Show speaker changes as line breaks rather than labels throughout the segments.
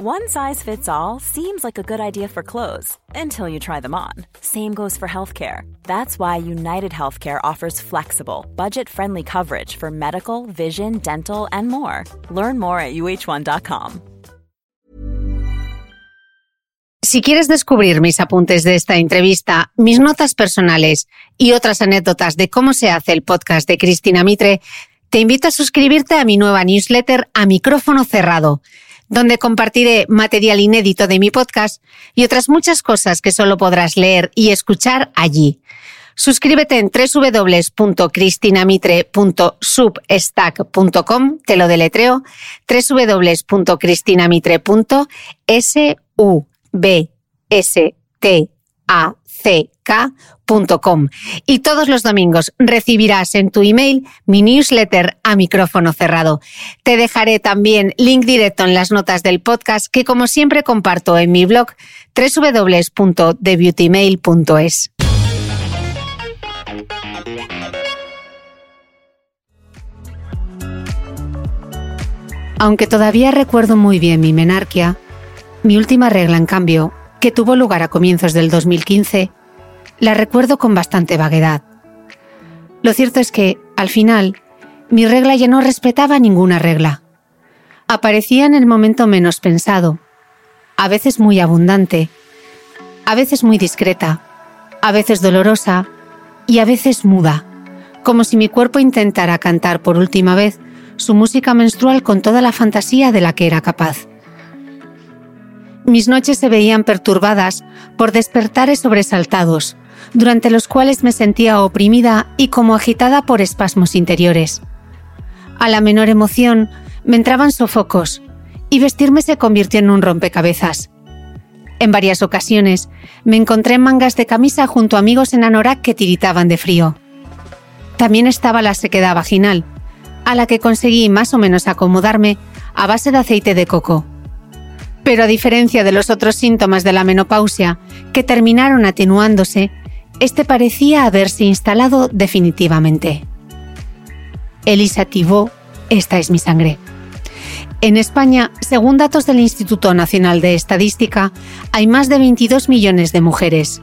One size fits all seems like a good idea for clothes until you try them on. Same goes for healthcare. That's why United Healthcare offers flexible, budget friendly coverage for medical, vision, dental, and more. Learn more at uh1.com.
Si quieres descubrir mis apuntes de esta entrevista, mis notas personales y otras anécdotas de cómo se hace el podcast de Cristina Mitre, te invito a suscribirte a mi nueva newsletter a micrófono cerrado donde compartiré material inédito de mi podcast y otras muchas cosas que solo podrás leer y escuchar allí. Suscríbete en www.cristinamitre.substack.com, te lo deletreo, www.cristinamitre.substack.com. Y todos los domingos recibirás en tu email mi newsletter a micrófono cerrado. Te dejaré también link directo en las notas del podcast que como siempre comparto en mi blog www.thebeautymail.es. Aunque todavía recuerdo muy bien mi menarquia, mi última regla, en cambio, que tuvo lugar a comienzos del 2015, la recuerdo con bastante vaguedad. Lo cierto es que, al final, mi regla ya no respetaba ninguna regla. Aparecía en el momento menos pensado, a veces muy abundante, a veces muy discreta, a veces dolorosa y a veces muda, como si mi cuerpo intentara cantar por última vez su música menstrual con toda la fantasía de la que era capaz. Mis noches se veían perturbadas por despertares sobresaltados, durante los cuales me sentía oprimida y como agitada por espasmos interiores. A la menor emoción me entraban sofocos y vestirme se convirtió en un rompecabezas. En varias ocasiones me encontré en mangas de camisa junto a amigos en anorak que tiritaban de frío. También estaba la sequedad vaginal, a la que conseguí más o menos acomodarme a base de aceite de coco. Pero a diferencia de los otros síntomas de la menopausia, que terminaron atenuándose, este parecía haberse instalado definitivamente. Elisa Tibó, esta es mi sangre. En España, según datos del Instituto Nacional de Estadística, hay más de 22 millones de mujeres.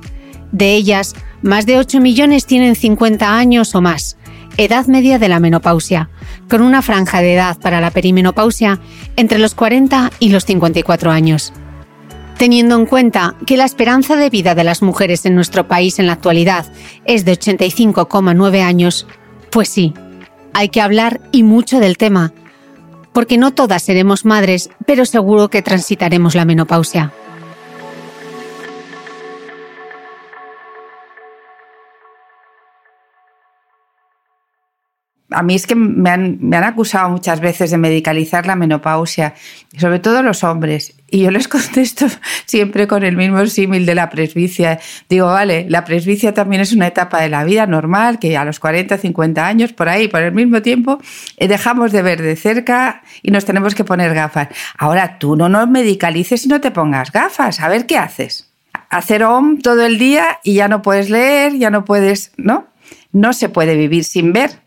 De ellas, más de 8 millones tienen 50 años o más, edad media de la menopausia, con una franja de edad para la perimenopausia entre los 40 y los 54 años. Teniendo en cuenta que la esperanza de vida de las mujeres en nuestro país en la actualidad es de 85,9 años, pues sí, hay que hablar y mucho del tema, porque no todas seremos madres, pero seguro que transitaremos la menopausia.
A mí es que me han, acusado muchas veces de medicalizar la menopausia, sobre todo los hombres. Y yo les contesto siempre con el mismo símil de la presbicia. Digo, vale, la presbicia también es una etapa de la vida normal, que a los 40, 50 años, por ahí, por el mismo tiempo, eh, dejamos de ver de cerca y nos tenemos que poner gafas. Ahora tú no nos medicalices y no te pongas gafas. A ver qué haces. Hacer OM todo el día y ya no puedes leer, ya no puedes, ¿no? No se puede vivir sin ver.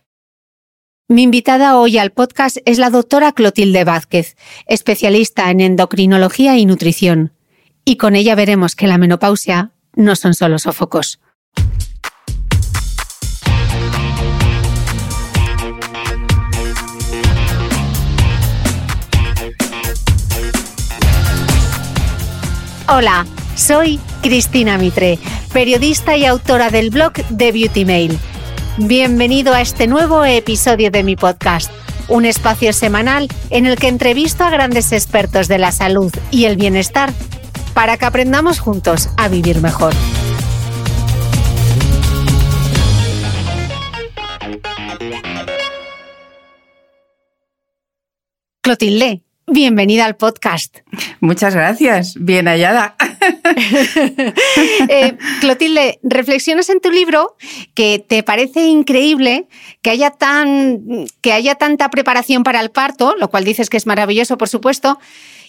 Mi invitada hoy al podcast es la doctora Clotilde Vázquez, especialista en endocrinología y nutrición. Y con ella veremos que la menopausia no son solo sofocos. Hola, soy Cristina Mitre, periodista y autora del blog The Beauty Mail Bienvenido a este nuevo episodio de mi podcast, un espacio semanal en el que entrevisto a grandes expertos de la salud y el bienestar para que aprendamos juntos a vivir mejor. Clotilde, bienvenida al podcast.
Muchas gracias, bien hallada.
Eh, Clotilde, reflexionas en tu libro que te parece increíble que haya, tan, que haya tanta preparación para el parto, lo cual dices que es maravilloso, por supuesto,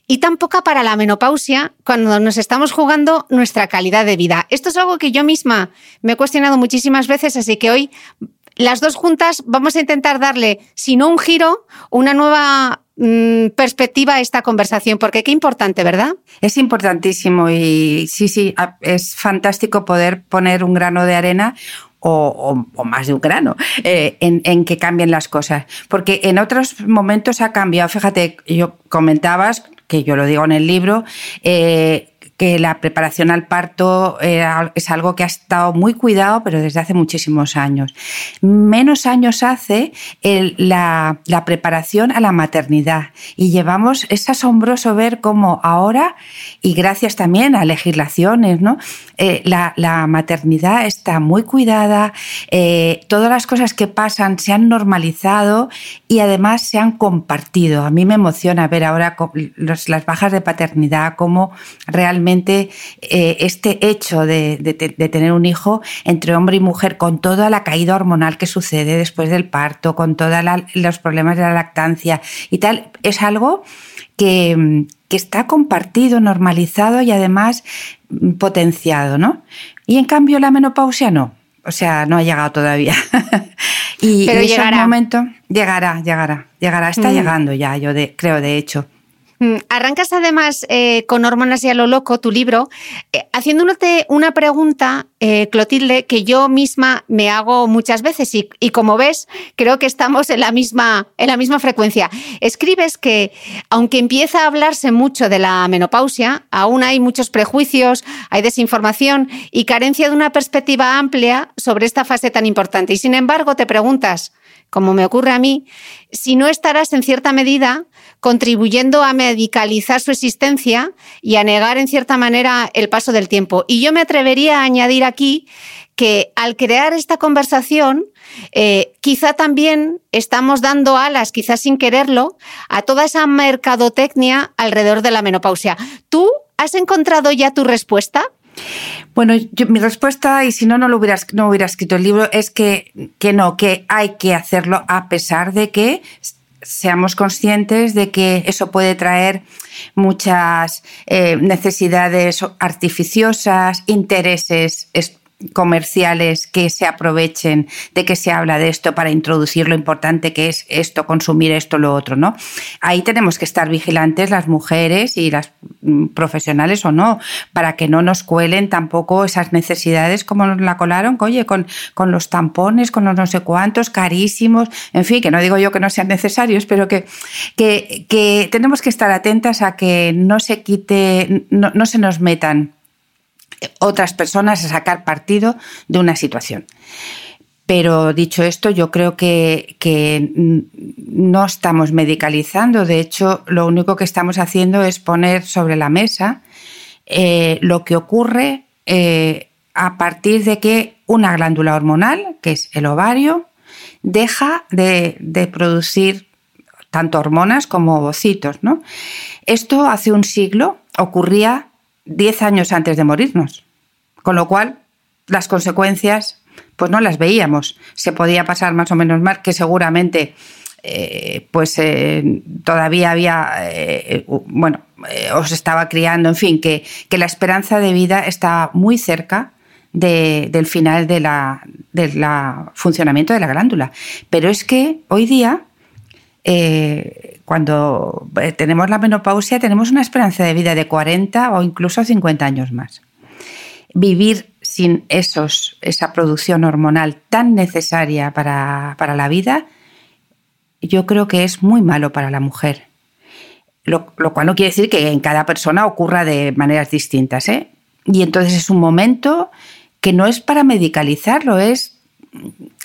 y tan poca para la menopausia cuando nos estamos jugando nuestra calidad de vida. Esto es algo que yo misma me he cuestionado muchísimas veces, así que hoy las dos juntas vamos a intentar darle, si no un giro, una nueva mm, perspectiva esta conversación, porque qué importante, ¿verdad?
Es importantísimo y sí, sí, es fantástico poder poner un grano de arena o, más de un grano, eh, en, que cambien las cosas. Porque en otros momentos ha cambiado. Fíjate, yo comentabas, que yo lo digo en el libro, eh, que la preparación al parto es algo que ha estado muy cuidado, pero desde hace muchísimos años. Menos años hace la, preparación a la maternidad y llevamos, es asombroso ver cómo ahora, y gracias también a legislaciones, ¿no? Eh, la, maternidad está muy cuidada, eh, todas las cosas que pasan se han normalizado y además se han compartido. A mí me emociona ver ahora las bajas de paternidad, cómo realmente eh, este hecho de, tener un hijo entre hombre y mujer, con toda la caída hormonal que sucede después del parto, con todos los problemas de la lactancia y tal, es algo que, está compartido, normalizado y además potenciado, ¿no? Y en cambio la menopausia no. O sea, no ha llegado todavía. y
Pero llegará.
momento llegará, llegará, llegará, está mm. llegando ya, yo creo, de hecho.
Mm, arrancas además eh, con Hormonas y a lo loco, tu libro, eh, haciéndote una pregunta, eh, Clotilde, que yo misma me hago muchas veces y, como ves, creo que estamos en la, misma, en la misma frecuencia. Escribes que, aunque empieza a hablarse mucho de la menopausia, aún hay muchos prejuicios, hay desinformación y carencia de una perspectiva amplia sobre esta fase tan importante. Y sin embargo, te preguntas, como me ocurre a mí, si no estarás en cierta medida contribuyendo a medicalizar su existencia y a negar en cierta manera el paso del tiempo. Y yo me atrevería a añadir aquí que al crear esta conversación, eh, quizá también estamos dando alas, quizás sin quererlo, a toda esa mercadotecnia alrededor de la menopausia. ¿Tú has encontrado ya tu respuesta?
Bueno, mi respuesta, y si no, no lo hubiera, no hubiera escrito el libro, es que, que no, que hay que hacerlo a pesar de que seamos conscientes de que eso puede traer muchas eh, necesidades artificiosas, intereses comerciales que se aprovechen de que se habla de esto para introducir lo importante que es esto, consumir esto, lo otro, ¿no? Ahí tenemos que estar vigilantes las mujeres y las mm, profesionales o no, para que no nos cuelen tampoco esas necesidades como nos la colaron, oye, con, con los tampones, con los no sé cuántos, carísimos, en fin, que no digo yo que no sean necesarios, pero que, que, tenemos que estar atentas a que no se quite, no, no se nos metan otras personas a sacar partido de una situación. Pero dicho esto, yo creo que, no estamos medicalizando. De hecho, lo único que estamos haciendo es poner sobre la mesa eh, lo que ocurre eh, a partir de que una glándula hormonal, que es el ovario, deja de, producir tanto hormonas como ovocitos. Esto hace un siglo ocurría 10 años antes de morirnos. Con lo cual, las consecuencias, pues no las veíamos. Se podía pasar más o menos mal, que seguramente eh, pues eh, todavía había, eh, bueno, os estaba criando, en fin, que, que, la esperanza de vida está muy cerca del final del la, de la funcionamiento de la glándula. Pero es que hoy día cuando tenemos la menopausia tenemos una esperanza de vida de 40 o incluso 50 años más. Vivir sin esos, esa producción hormonal tan necesaria para, la vida, yo creo que es muy malo para la mujer. Lo, lo, cual no quiere decir que en cada persona ocurra de maneras distintas. ¿eh? Y entonces es un momento que no es para medicalizarlo, es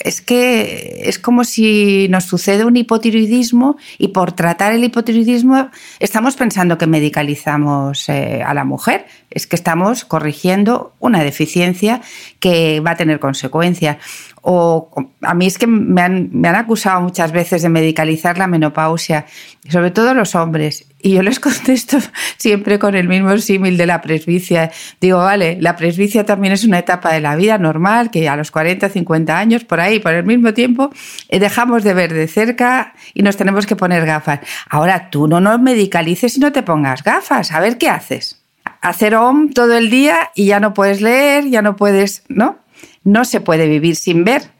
es que es como si nos sucede un hipotiroidismo y por tratar el hipotiroidismo estamos pensando que medicalizamos eh, a la mujer. Es que estamos corrigiendo una deficiencia que va a tener consecuencias o a mí es que me han, me han, acusado muchas veces de medicalizar la menopausia, sobre todo los hombres, y yo les contesto siempre con el mismo símil de la presbicia. Digo, vale, la presbicia también es una etapa de la vida normal, que a los 40, 50 años, por ahí, por el mismo tiempo, eh, dejamos de ver de cerca y nos tenemos que poner gafas. Ahora tú no nos medicalices y no te pongas gafas, a ver qué haces. Hacer OM todo el día y ya no puedes leer, ya no puedes, ¿no? No se puede vivir sin ver.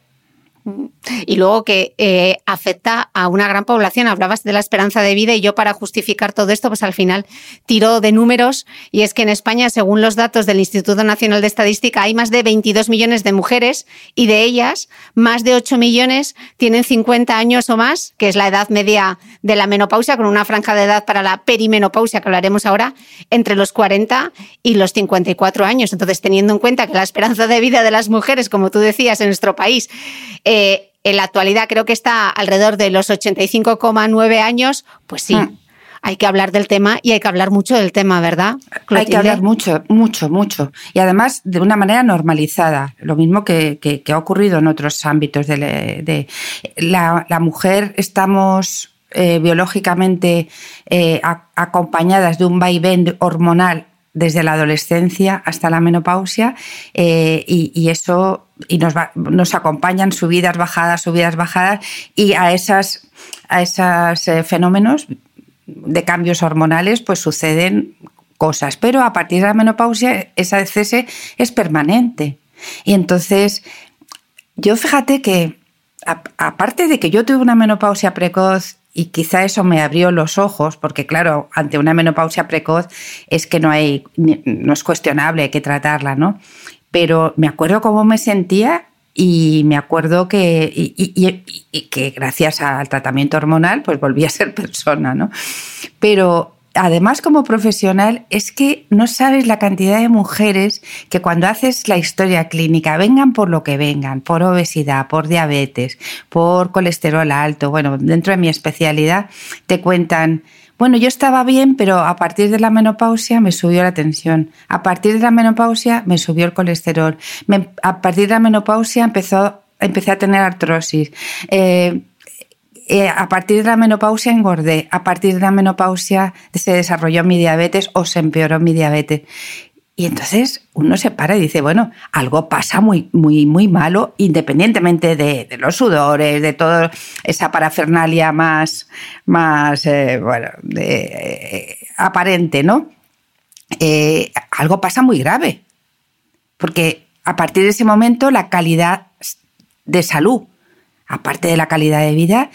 Y luego que eh, afecta a una gran población. Hablabas de la esperanza de vida y yo para justificar todo esto, pues al final tiro de números y es que en España, según los datos del Instituto Nacional de Estadística, hay más de 22 millones de mujeres y de ellas más de 8 millones tienen 50 años o más, que es la edad media de la menopausia, con una franja de edad para la perimenopausia que hablaremos ahora, entre los 40 y los 54 años. Entonces, teniendo en cuenta que la esperanza de vida de las mujeres, como tú decías, en nuestro país, eh, en la actualidad creo que está alrededor de los 85,9 años, pues sí. Hmm. Hay que hablar del tema y hay que hablar mucho del tema, ¿verdad?
Hay que hablar mucho, mucho, mucho. Y además de una manera normalizada, lo mismo que, ha ocurrido en otros ámbitos de, la, mujer. Estamos eh, biológicamente eh, acompañadas de un vaivén hormonal desde la adolescencia hasta la menopausia eh, y, eso y nos, nos acompañan subidas, bajadas, subidas, bajadas y a esas a esos eh, fenómenos de cambios hormonales pues suceden cosas, pero a partir de la menopausia esa cese es permanente. Y entonces yo fíjate que aparte de que yo tuve una menopausia precoz y quizá eso me abrió los ojos, porque claro, ante una menopausia precoz es que no hay, no es cuestionable, hay que tratarla, ¿no? Pero me acuerdo cómo me sentía y me acuerdo que, que gracias al tratamiento hormonal, pues volví a ser persona, ¿no? Pero además como profesional es que no sabes la cantidad de mujeres que cuando haces la historia clínica, vengan por lo que vengan, por obesidad, por diabetes, por colesterol alto, bueno, dentro de mi especialidad te cuentan, bueno, yo estaba bien, pero a partir de la menopausia me subió la tensión, a partir de la menopausia me subió el colesterol, a partir de la menopausia empezó, empecé a tener artrosis. Eh, eh, a partir de la menopausia engordé, a partir de la menopausia se desarrolló mi diabetes o se empeoró mi diabetes. Y entonces uno se para y dice, bueno, algo pasa muy, muy, muy malo, independientemente de, los sudores, de toda esa parafernalia más, más eh, bueno, eh, aparente, ¿no? algo pasa muy grave. Porque a partir de ese momento la calidad de salud, aparte de la calidad de vida,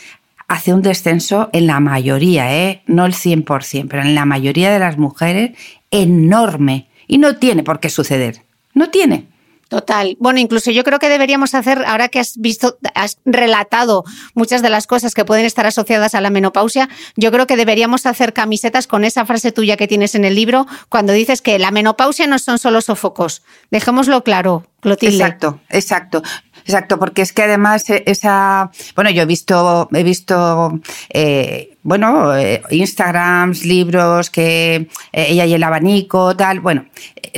hace un descenso en la mayoría, ¿eh? no el 100%, pero en la mayoría de las mujeres enorme. Y no tiene por qué suceder. No tiene.
Total. Bueno, incluso yo creo que deberíamos hacer, ahora que has visto, has relatado muchas de las cosas que pueden estar asociadas a la menopausia, yo creo que deberíamos hacer camisetas con esa frase tuya que tienes en el libro cuando dices que la menopausia no son solo sofocos. Dejémoslo claro, Clotilde.
Exacto, exacto. Exacto, porque es que además eh, esa, bueno, yo he visto, he visto, eh, bueno, eh, Instagrams, libros que ella y el abanico, tal, bueno,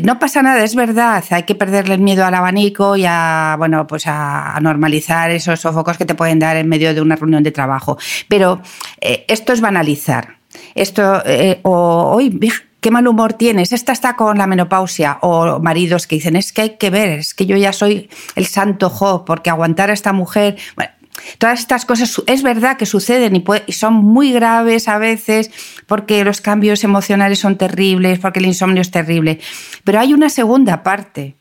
no pasa nada, es verdad, hay que perderle el miedo al abanico y a, bueno, pues a, normalizar esos sofocos que te pueden dar en medio de una reunión de trabajo, pero esto es banalizar. Esto, o hoy, qué mal humor tienes, esta está con la menopausia, o maridos que dicen, es que hay que ver, es que yo ya soy el santo Job, porque aguantar a esta mujer... Todas estas cosas es verdad que suceden y, y, son muy graves a veces porque los cambios emocionales son terribles, porque el insomnio es terrible. Pero hay una segunda parte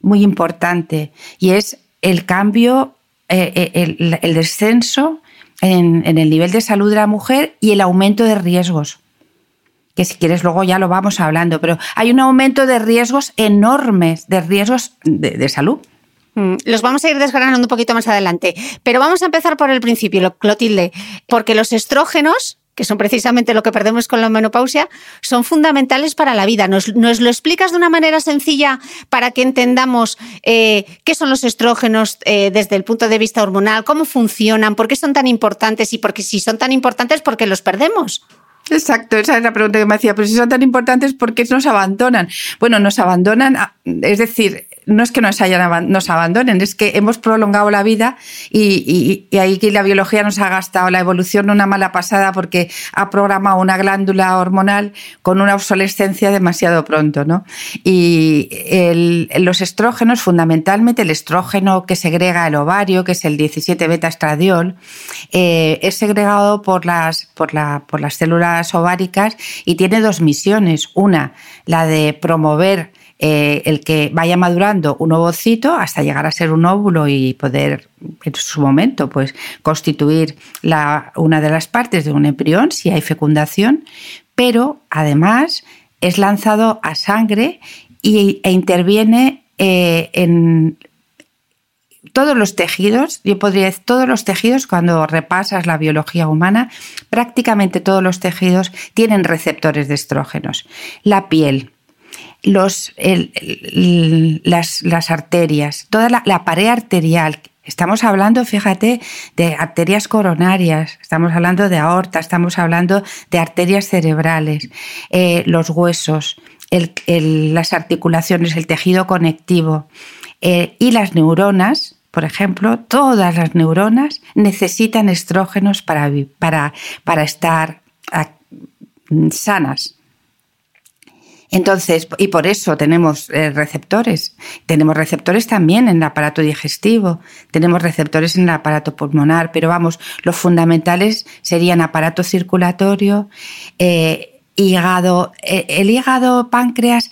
muy importante y es el cambio, eh, eh, el, descenso en el nivel de salud de la mujer y el aumento de riesgos que si quieres luego ya lo vamos hablando, pero hay un aumento de riesgos enormes, de riesgos de, salud.
Mm, los vamos a ir desgranando un poquito más adelante, pero vamos a empezar por el principio, Clotilde, porque los estrógenos, que son precisamente lo que perdemos con la menopausia, son fundamentales para la vida. ¿Nos, lo explicas de una manera sencilla para que entendamos eh, qué son los estrógenos eh, desde el punto de vista hormonal, cómo funcionan, por qué son tan importantes y porque si son tan importantes, ¿por qué los perdemos?
Exacto, esa es la pregunta que me hacía. Pero si son tan importantes, ¿por qué nos abandonan? Bueno, nos abandonan, es decir, no es que nos, hayan, nos abandonen, es que hemos prolongado la vida y, ahí que la biología nos ha gastado la evolución una mala pasada porque ha programado una glándula hormonal con una obsolescencia demasiado pronto. ¿no? Y los estrógenos, fundamentalmente el estrógeno que segrega el ovario, que es el 17 beta estradiol, eh, es segregado por las, por, la, por las células ováricas y tiene dos misiones. Una, la de promover eh, el que vaya madurando un ovocito hasta llegar a ser un óvulo y poder en su momento pues constituir una de las partes de un embrión si hay fecundación, pero además es lanzado a sangre y, e interviene eh, en todos los tejidos, yo podría decir, todos los tejidos, cuando repasas la biología humana, prácticamente todos los tejidos tienen receptores de estrógenos. La piel, las, arterias, toda la, pared arterial. Estamos hablando, fíjate, de arterias coronarias, estamos hablando de aorta, estamos hablando de arterias cerebrales, eh, los huesos, las articulaciones, el tejido conectivo eh, y las neuronas, por ejemplo, todas las neuronas necesitan estrógenos para, estar sanas. Entonces, y por eso tenemos eh, receptores. Tenemos receptores también en el aparato digestivo, tenemos receptores en el aparato pulmonar, pero vamos, los fundamentales serían aparato circulatorio, eh, hígado. el hígado, páncreas,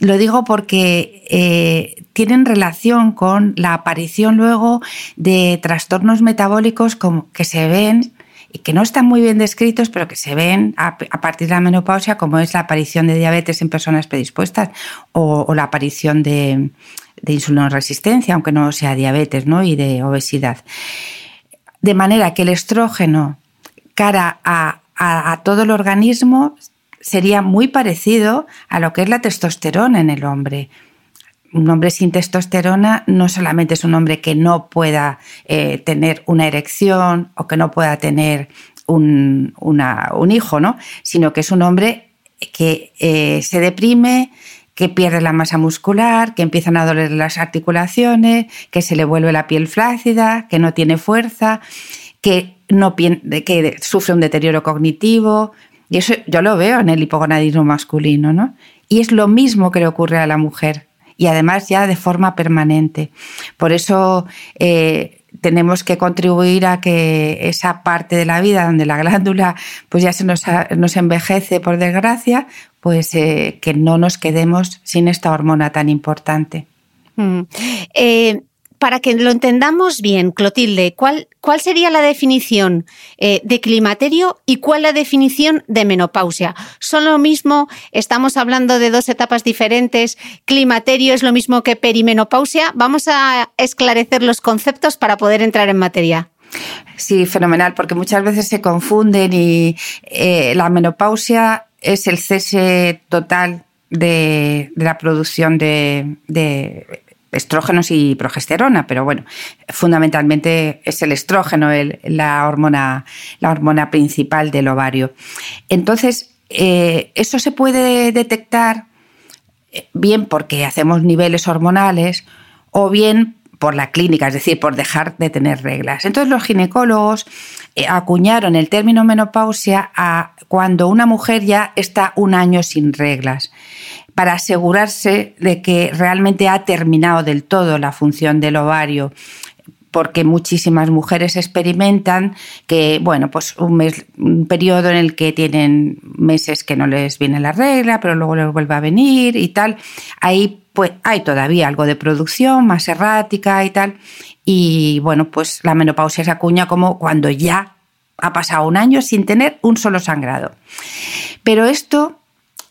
lo digo porque eh, tienen relación con la aparición luego de trastornos metabólicos como que se ven y que no están muy bien descritos, pero que se ven a, partir de la menopausia, como es la aparición de diabetes en personas predispuestas o, la aparición de, de resistencia, aunque no sea diabetes, ¿no? y de obesidad. De manera que el estrógeno, cara a todo el organismo, sería muy parecido a lo que es la testosterona en el hombre. Un hombre sin testosterona no solamente es un hombre que no pueda eh, tener una erección o que no pueda tener un, hijo, ¿no? sino que es un hombre que eh, se deprime, que pierde la masa muscular, que empiezan a doler las articulaciones, que se le vuelve la piel flácida, que no tiene fuerza, que, que sufre un deterioro cognitivo, y eso yo lo veo en el hipogonadismo masculino, ¿no? Y es lo mismo que le ocurre a la mujer, y además ya de forma permanente. Por eso eh, tenemos que contribuir a que esa parte de la vida donde la glándula pues ya se nos, nos envejece, por desgracia, pues eh, que no nos quedemos sin esta hormona tan importante.
Mm. Eh, para que lo entendamos bien, Clotilde, ¿cuál, sería la definición eh, de climaterio y cuál la definición de menopausia? ¿Son lo mismo? ¿Estamos hablando de dos etapas diferentes? ¿Climaterio es lo mismo que perimenopausia? Vamos a esclarecer los conceptos para poder entrar en materia.
Sí, fenomenal, porque muchas veces se confunden y eh, la menopausia es el cese total de, la producción de estrógenos y progesterona, pero bueno, fundamentalmente es el estrógeno la, hormona, la hormona principal del ovario. Entonces, eh, eso se puede detectar eh, bien porque hacemos niveles hormonales o bien por la clínica, es decir, por dejar de tener reglas. Entonces los ginecólogos eh, acuñaron el término menopausia a cuando una mujer ya está un año sin reglas para asegurarse de que realmente ha terminado del todo la función del ovario porque muchísimas mujeres experimentan que, bueno, pues un, mes, un periodo en el que tienen meses que no les viene la regla, pero luego les vuelve a venir y tal. Ahí pues hay todavía algo de producción más errática y tal. Y bueno, pues la menopausia se acuña como cuando ya ha pasado un año sin tener un solo sangrado. Pero esto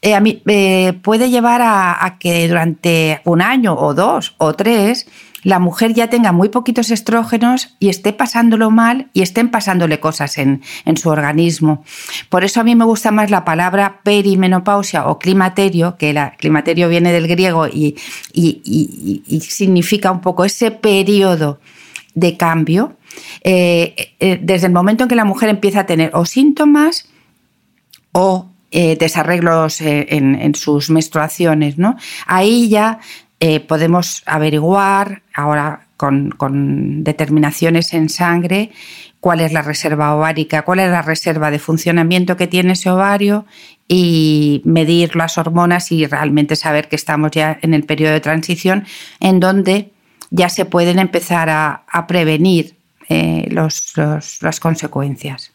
eh, eh, puede llevar a, que durante un año o dos o tres la mujer ya tenga muy poquitos estrógenos y esté pasándolo mal y estén pasándole cosas en, su organismo. Por eso a mí me gusta más la palabra perimenopausia o climaterio, que el climaterio viene del griego y, significa un poco ese periodo de cambio, eh, desde el momento en que la mujer empieza a tener o síntomas o eh, desarreglos eh, en, sus menstruaciones. ¿no? Ahí ya eh, podemos averiguar, ahora con, determinaciones en sangre, cuál es la reserva ovárica, cuál es la reserva de funcionamiento que tiene ese ovario y medir las hormonas y realmente saber que estamos ya en el periodo de transición en donde ya se pueden empezar a, prevenir las consecuencias.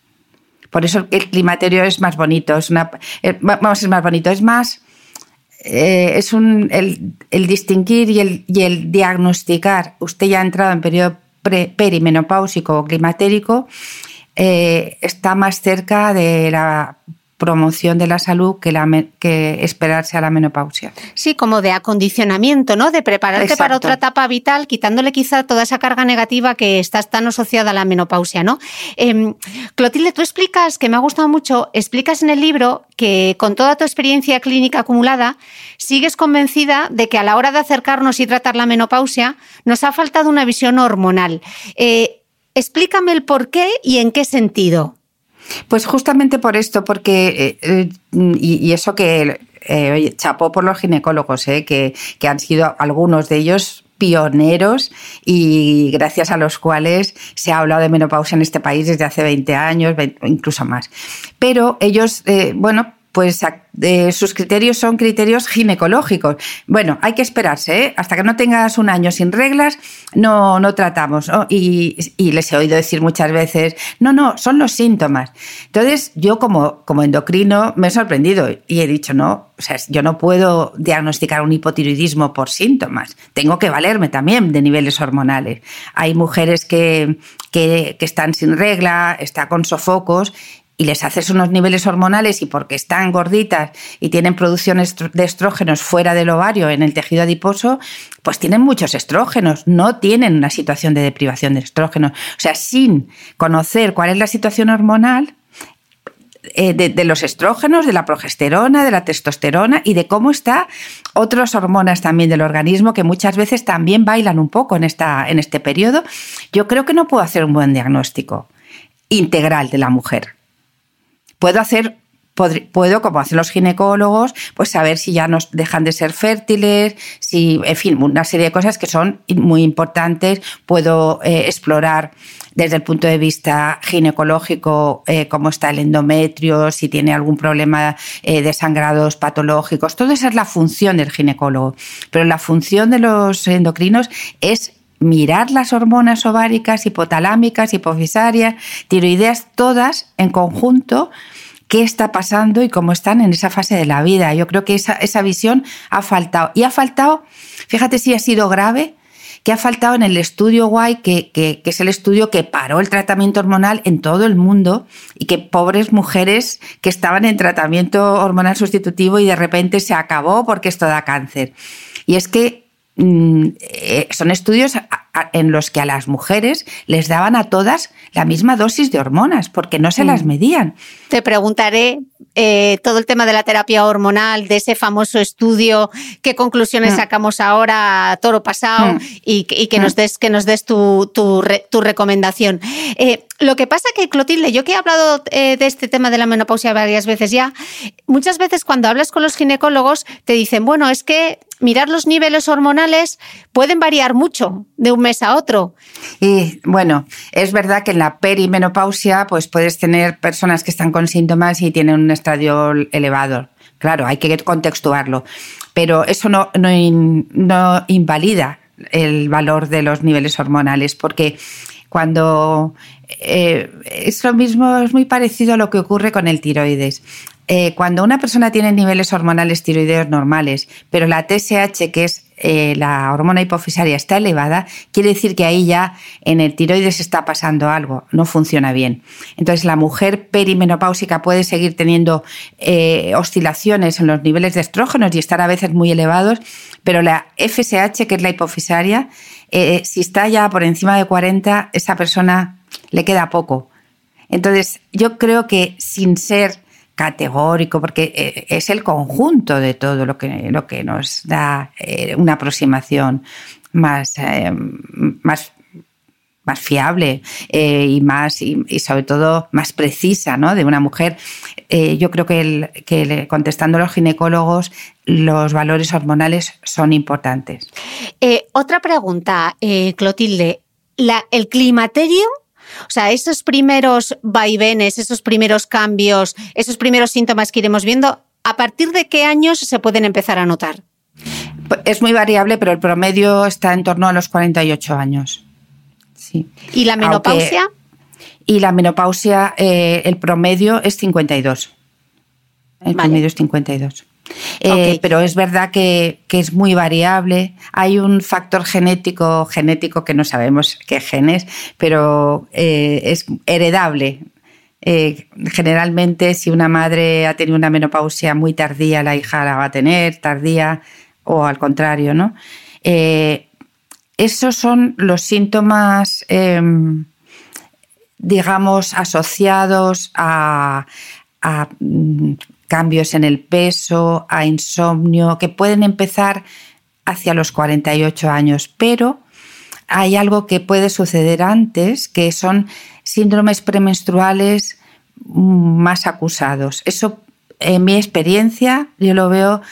Por eso el climaterio es más bonito, es una, eh, vamos, es más bonito, es más, eh, es un, el, distinguir y el, y el, diagnosticar. Usted ya ha entrado en periodo perimenopáusico o climatérico, eh, está más cerca de la promoción de la salud que, la, que esperarse a la menopausia.
Sí, como de acondicionamiento, ¿no? De prepararte para otra etapa vital, quitándole quizá toda esa carga negativa que está tan asociada a la menopausia, ¿no? Em, Clotilde, tú explicas, que me ha gustado mucho, explicas en el libro que con toda tu experiencia clínica acumulada, sigues convencida de que a la hora de acercarnos y tratar la menopausia, nos ha faltado una visión hormonal. Eh, explícame el por qué y en qué sentido.
Pues justamente por esto, porque, eh, eh, y, eso que, eh, chapó por los ginecólogos, que, que han sido algunos de ellos pioneros y gracias a los cuales se ha hablado de menopausia en este país desde hace 20 años, incluso más. Pero ellos, bueno, pues sus criterios son criterios ginecológicos. Bueno, hay que esperarse, ¿eh? hasta que no tengas un año sin reglas, no, no tratamos. Y, les he oído decir muchas veces, no, no, son los síntomas. Entonces, yo como, como endocrino me he sorprendido y he dicho, no, o sea, yo no puedo diagnosticar un hipotiroidismo por síntomas. Tengo que valerme también de niveles hormonales. Hay mujeres que, que, que están sin regla, están con sofocos y les haces unos niveles hormonales y porque están gorditas y tienen producción de estrógenos fuera del ovario en el tejido adiposo, pues tienen muchos estrógenos, no tienen una situación de deprivación de estrógenos. O sea, sin conocer cuál es la situación hormonal, eh, de, los estrógenos, de la progesterona, de la testosterona y de cómo están otras hormonas también del organismo que muchas veces también bailan un poco en, esta, en este periodo, yo creo que no puedo hacer un buen diagnóstico integral de la mujer puedo hacer puedo, como hacen los ginecólogos, pues saber si ya nos dejan de ser fértiles, si, en fin, una serie de cosas que son muy importantes. Puedo eh, explorar desde el punto de vista ginecológico eh, cómo está el endometrio, si tiene algún problema eh, de sangrados patológicos. Todo esa es la función del ginecólogo. Pero la función de los endocrinos es mirar las hormonas ováricas, hipotalámicas, hipofisarias, tiroideas, todas en conjunto, qué está pasando y cómo están en esa fase de la vida. Yo creo que esa, esa visión ha faltado. Y ha faltado, fíjate si ha sido grave, que ha faltado en el estudio Guay, que, que, es el estudio que paró el tratamiento hormonal en todo el mundo y que pobres mujeres que estaban en tratamiento hormonal sustitutivo y de repente se acabó porque esto da cáncer. Y es que son estudios en los que a las mujeres les daban a todas la misma dosis de hormonas porque no se las mm. medían.
Te preguntaré eh, todo el tema de la terapia hormonal, de ese famoso estudio, qué conclusiones mm. sacamos ahora, toro pasado, y, que, nos des, que nos des tu, tu, recomendación. Eh, lo que pasa que, Clotilde, yo que he hablado de este tema de la menopausia varias veces ya, muchas veces cuando hablas con los ginecólogos te dicen, bueno, es que mirar los niveles hormonales pueden variar mucho de un mes a otro.
Y bueno, es verdad que en la perimenopausia pues puedes tener personas que están con síntomas y tienen un estadio elevado. Claro, hay que contextuarlo, pero eso no, no, invalida el valor de los niveles hormonales, porque cuando eh, es lo mismo, es muy parecido a lo que ocurre con el tiroides. Eh, cuando una persona tiene niveles hormonales tiroideos normales, pero la TSH, que es eh, la hormona hipofisaria, está elevada, quiere decir que ahí ya en el tiroides está pasando algo, no funciona bien. Entonces, la mujer perimenopáusica puede seguir teniendo eh, oscilaciones en los niveles de estrógenos y estar a veces muy elevados, pero la FSH, que es la hipofisaria, si está ya por encima de 40, esa persona le queda poco. Entonces, yo creo que sin ser categórico, porque eh, es el conjunto de todo lo que, lo que nos da eh, una aproximación más, eh, más, más fiable y, más, y, sobre todo más precisa ¿no? de una mujer. yo creo que, que contestando a los ginecólogos, los valores hormonales son importantes.
otra pregunta, Clotilde. ¿El climaterio o sea, esos primeros vaivenes, esos primeros cambios, esos primeros síntomas que iremos viendo, ¿a partir de qué años se pueden empezar a notar?
Es muy variable, pero el promedio está en torno a los 48 años. Sí.
¿Y la menopausia?
y la menopausia, eh, el promedio es 52. El promedio es 52. Eh, pero es verdad que, es muy variable. Hay un factor genético, genético que no sabemos qué genes, pero eh, es heredable. Eh, generalmente, si una madre ha tenido una menopausia muy tardía, la hija la va a tener tardía o al contrario, ¿no? esos son los síntomas, em, digamos, asociados a, mm, cambios en el peso, a insomnio, que pueden empezar hacia los 48 años, pero hay algo que puede suceder antes, que son síndromes premenstruales más acusados. Eso, en mi experiencia, yo lo veo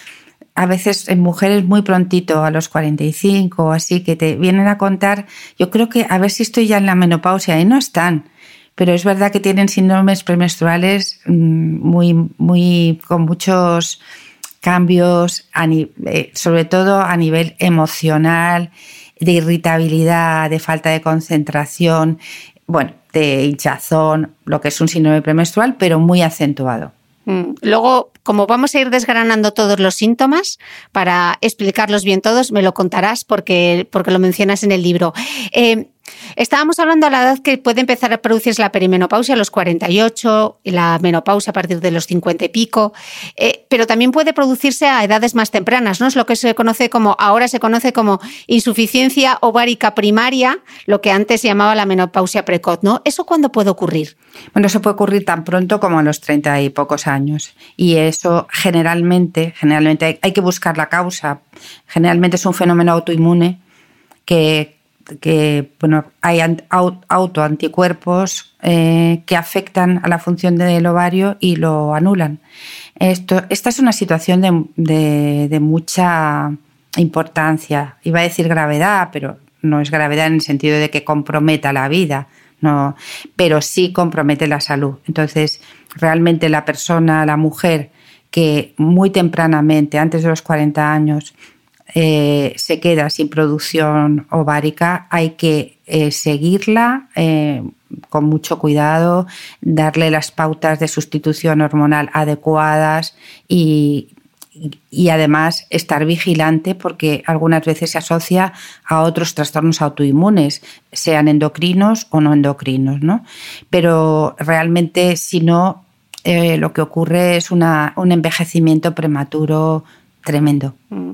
a veces en mujeres muy prontito, a los 45 o así, que te vienen a contar, yo creo que a ver si estoy ya en la menopausia y no están pero es verdad que tienen síndromes premenstruales mm, muy, muy, con muchos cambios, eh, sobre todo a nivel emocional, de irritabilidad, de falta de concentración, bueno, de hinchazón, lo que es un síndrome premenstrual, pero muy acentuado.
Mm, luego, como vamos a ir desgranando todos los síntomas, para explicarlos bien todos, me lo contarás porque, porque lo mencionas en el libro. Eh, Estábamos hablando a la edad que puede empezar a producirse la perimenopausia a los 48 y la menopausia a partir de los 50 y pico, eh, pero también puede producirse a edades más tempranas, ¿no? Es lo que se conoce como, ahora se conoce como insuficiencia ovárica primaria, lo que antes se llamaba la menopausia precoz, ¿no? ¿Eso cuándo puede ocurrir?
Bueno, eso puede ocurrir tan pronto como a los 30 y pocos años. Y eso generalmente, generalmente hay que buscar la causa. Generalmente es un fenómeno autoinmune que que bueno, hay autoanticuerpos eh, que afectan a la función del ovario y lo anulan. Esto, esta es una situación de, mucha importancia. Iba a decir gravedad, pero no es gravedad en el sentido de que comprometa la vida, no, pero sí compromete la salud. Entonces, realmente la persona, la mujer, que muy tempranamente, antes de los 40 años, eh, se queda sin producción ovárica, hay que eh, seguirla eh, con mucho cuidado, darle las pautas de sustitución hormonal adecuadas y, además estar vigilante porque algunas veces se asocia a otros trastornos autoinmunes, sean endocrinos o no endocrinos. Pero realmente si no, lo que ocurre es un envejecimiento prematuro tremendo. Mm.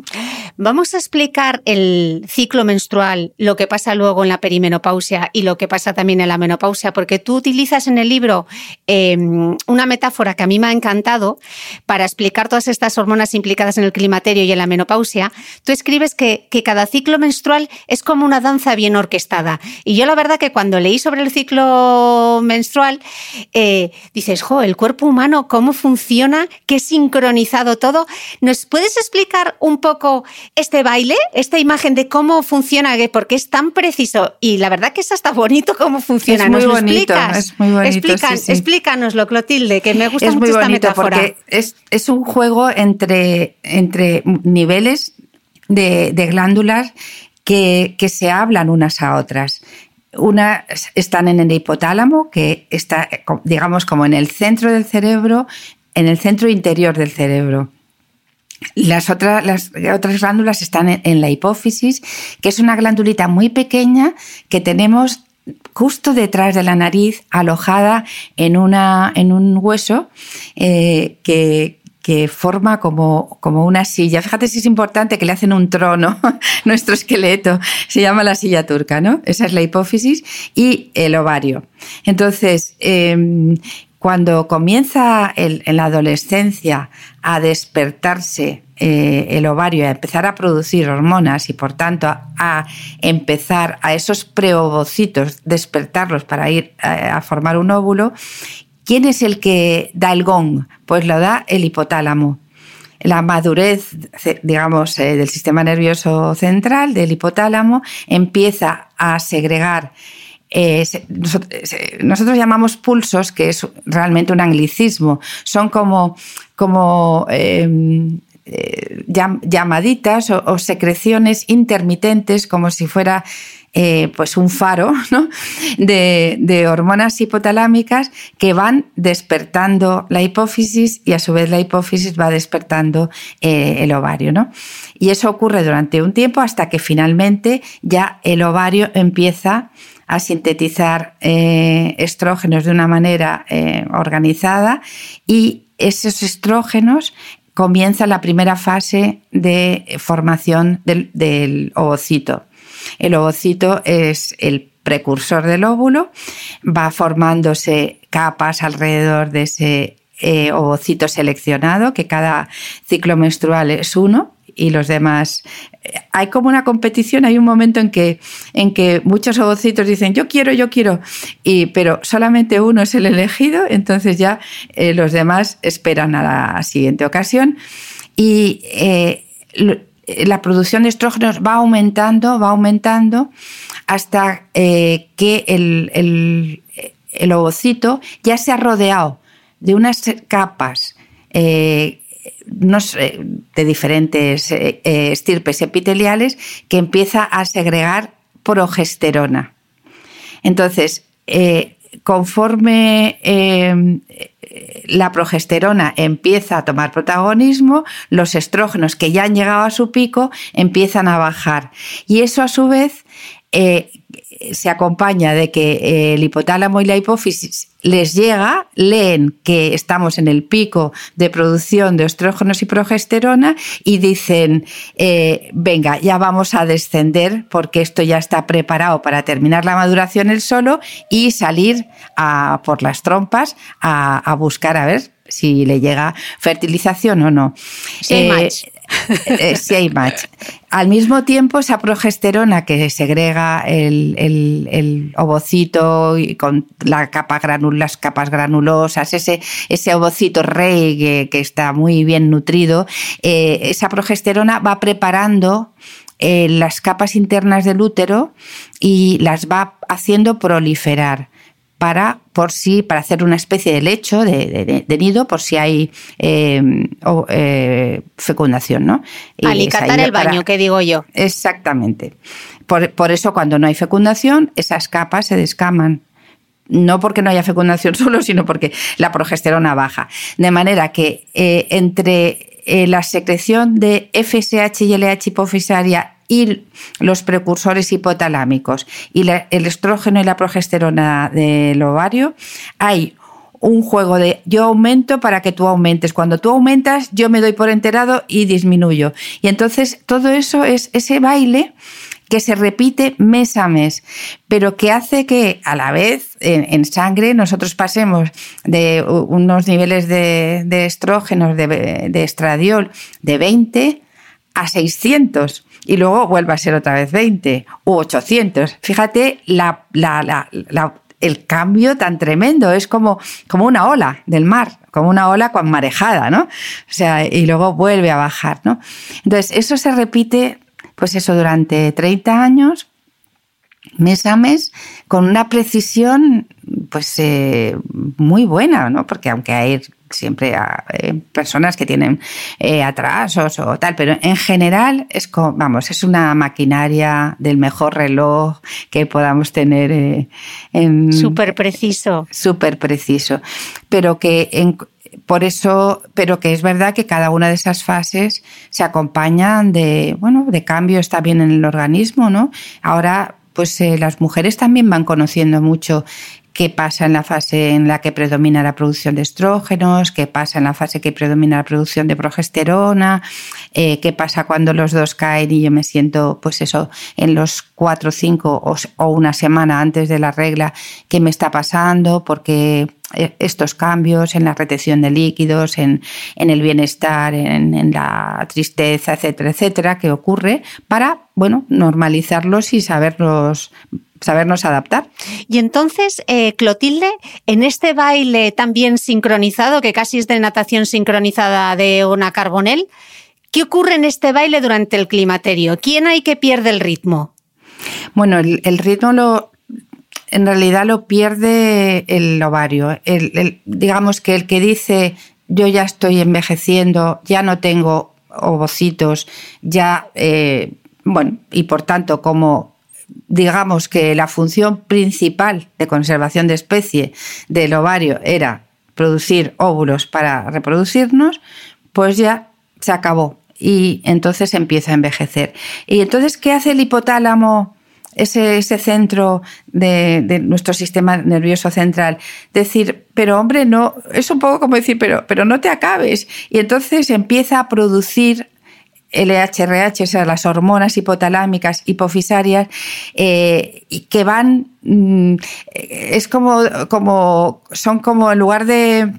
Vamos a explicar el ciclo menstrual, lo que pasa luego en la perimenopausia y lo que pasa también en la menopausia, porque tú utilizas en el libro em, una metáfora que a mí me ha encantado para explicar todas estas hormonas implicadas en el climaterio y en la menopausia. Tú escribes que, cada ciclo menstrual es como una danza bien orquestada. Y yo la verdad que cuando leí sobre el ciclo menstrual, eh, dices, jo, el cuerpo humano, cómo funciona, qué sincronizado todo. ¿Nos puedes explicar un poco este baile, esta imagen de cómo funciona, porque es tan preciso y la verdad que es hasta bonito cómo funciona.
Es muy bonito, es muy bonito.
Explícanoslo, Clotilde, que me gusta
es
mucho
muy bonito
Porque
es, un juego entre, entre niveles de, glándulas que, que se hablan unas a otras. Unas están en el hipotálamo, que está, digamos, como en el centro del cerebro, en el centro interior del cerebro. Las otras, las otras glándulas están en, la hipófisis, que es una glandulita muy pequeña que tenemos justo detrás de la nariz, alojada en, una, en un hueso eh, que, que forma como, como, una silla. Fíjate si es importante que le hacen un trono nuestro esqueleto. Se llama la silla turca, ¿no? Esa es la hipófisis y el ovario. Entonces, em, cuando comienza en la adolescencia a despertarse eh, el ovario, a empezar a producir hormonas y por tanto a, empezar a esos preovocitos, despertarlos para ir a, a formar un óvulo, ¿quién es el que da el gong? Pues lo da el hipotálamo la madurez, digamos, eh, del sistema nervioso central, del hipotálamo, empieza a segregar eh, nosotros, llamamos pulsos, que es realmente un anglicismo, son como, em, eh, llamaditas o, secreciones intermitentes, como si fuera eh, pues un faro de, hormonas hipotalámicas que van despertando la hipófisis y a su vez la hipófisis va despertando el ovario. ¿no? Y eso ocurre durante un tiempo hasta que finalmente ya el ovario empieza a sintetizar eh, estrógenos de una manera organizada y esos estrógenos comienza la primera fase de formación del ovocito. El ovocito es el precursor del óvulo, va formándose capas alrededor de ese eh, ovocito seleccionado, que cada ciclo menstrual es uno y los demás. Eh, hay como una competición, hay un momento en que, en que muchos ovocitos dicen yo quiero, yo quiero, y, pero solamente uno es el elegido, entonces ya eh, los demás esperan a la siguiente ocasión. Y la producción de estrógenos va aumentando, va aumentando hasta eh, que el, ovocito ya se ha rodeado de unas capas eh, de diferentes eh, estirpes epiteliales que empieza a segregar progesterona. Entonces, conforme la progesterona empieza a tomar protagonismo, los estrógenos que ya han llegado a su pico empiezan a bajar. Y eso a su vez eh, se acompaña de que eh, el hipotálamo y la hipófisis les llega, leen que estamos en el pico de producción de estrógenos y progesterona y dicen, eh, venga, ya vamos a descender porque esto ya está preparado para terminar la maduración el solo y salir a, por las trompas a, a buscar a ver si le llega fertilización o no.
Eh,
eh, si hay match. Al mismo tiempo, esa progesterona que segrega el, ovocito y con las capas granulosas, ese, ovocito rey que, está muy bien nutrido, eh, esa progesterona va preparando las capas internas del útero y las va haciendo proliferar para por si para hacer una especie de lecho de, nido por si hay eh, eh, fecundación, ¿no?
Alicatar el baño, que digo yo.
Exactamente. Por, eso cuando no hay fecundación esas capas se descaman no porque no haya fecundación solo, sino porque la progesterona baja. De manera que eh, entre la secreción de FSH y LH hipofisaria y los precursores hipotalámicos y el estrógeno y la progesterona del ovario, hay un juego de yo aumento para que tú aumentes. Cuando tú aumentas, yo me doy por enterado y disminuyo. Y entonces todo eso es ese baile que se repite mes a mes, pero que hace que a la vez en, sangre nosotros pasemos de unos niveles de, estrógenos, de, de estradiol, de 20 a 600 y luego vuelve a ser otra vez 20 u 800. Fíjate el cambio tan tremendo, es como, como una ola del mar, como una ola con marejada, ¿no? O sea, y luego vuelve a bajar, ¿no? Entonces, eso se repite, pues eso, durante 30 años, mes a mes, con una precisión, pues eh, muy buena, ¿no? Porque aunque hay siempre a eh, personas que tienen eh, atrasos o tal, pero en general es como, vamos, es una maquinaria del mejor reloj que podamos tener. Eh,
súper preciso.
Súper preciso. Pero que por eso, pero que es verdad que cada una de esas fases se acompañan de, bueno, de cambios también en el organismo, ¿no? Ahora, pues las mujeres también van conociendo mucho qué pasa en la fase en la que predomina la producción de estrógenos, qué pasa en la fase que predomina la producción de progesterona, eh, qué pasa cuando los dos caen y yo me siento, pues eso, en los cuatro, cinco o, una semana antes de la regla, qué me está pasando, porque eh, estos cambios en la retención de líquidos, en, el bienestar, en, la tristeza, etcétera, etcétera, que ocurre para, bueno, normalizarlos y saberlos sabernos adaptar.
Y entonces, eh, Clotilde, en este baile también sincronizado, que casi es de natación sincronizada de una carbonel, ¿qué ocurre en este baile durante el climaterio? ¿Quién hay que pierde el ritmo?
Bueno, el ritmo lo, en realidad lo pierde el ovario. El, digamos que el que dice yo ya estoy envejeciendo, ya no tengo ovocitos, ya, eh, bueno, y por tanto como digamos que la función principal de conservación de especie del ovario era producir óvulos para reproducirnos, pues ya se acabó y entonces empieza a envejecer. ¿Y entonces qué hace el hipotálamo? Ese, ese, centro de, nuestro sistema nervioso central. Decir, pero hombre, no, es un poco como decir, pero, pero no te acabes. Y entonces empieza a producir LHRH, o sea, las hormonas hipotalámicas hipofisarias, eh, que van, es como, como, son como en lugar de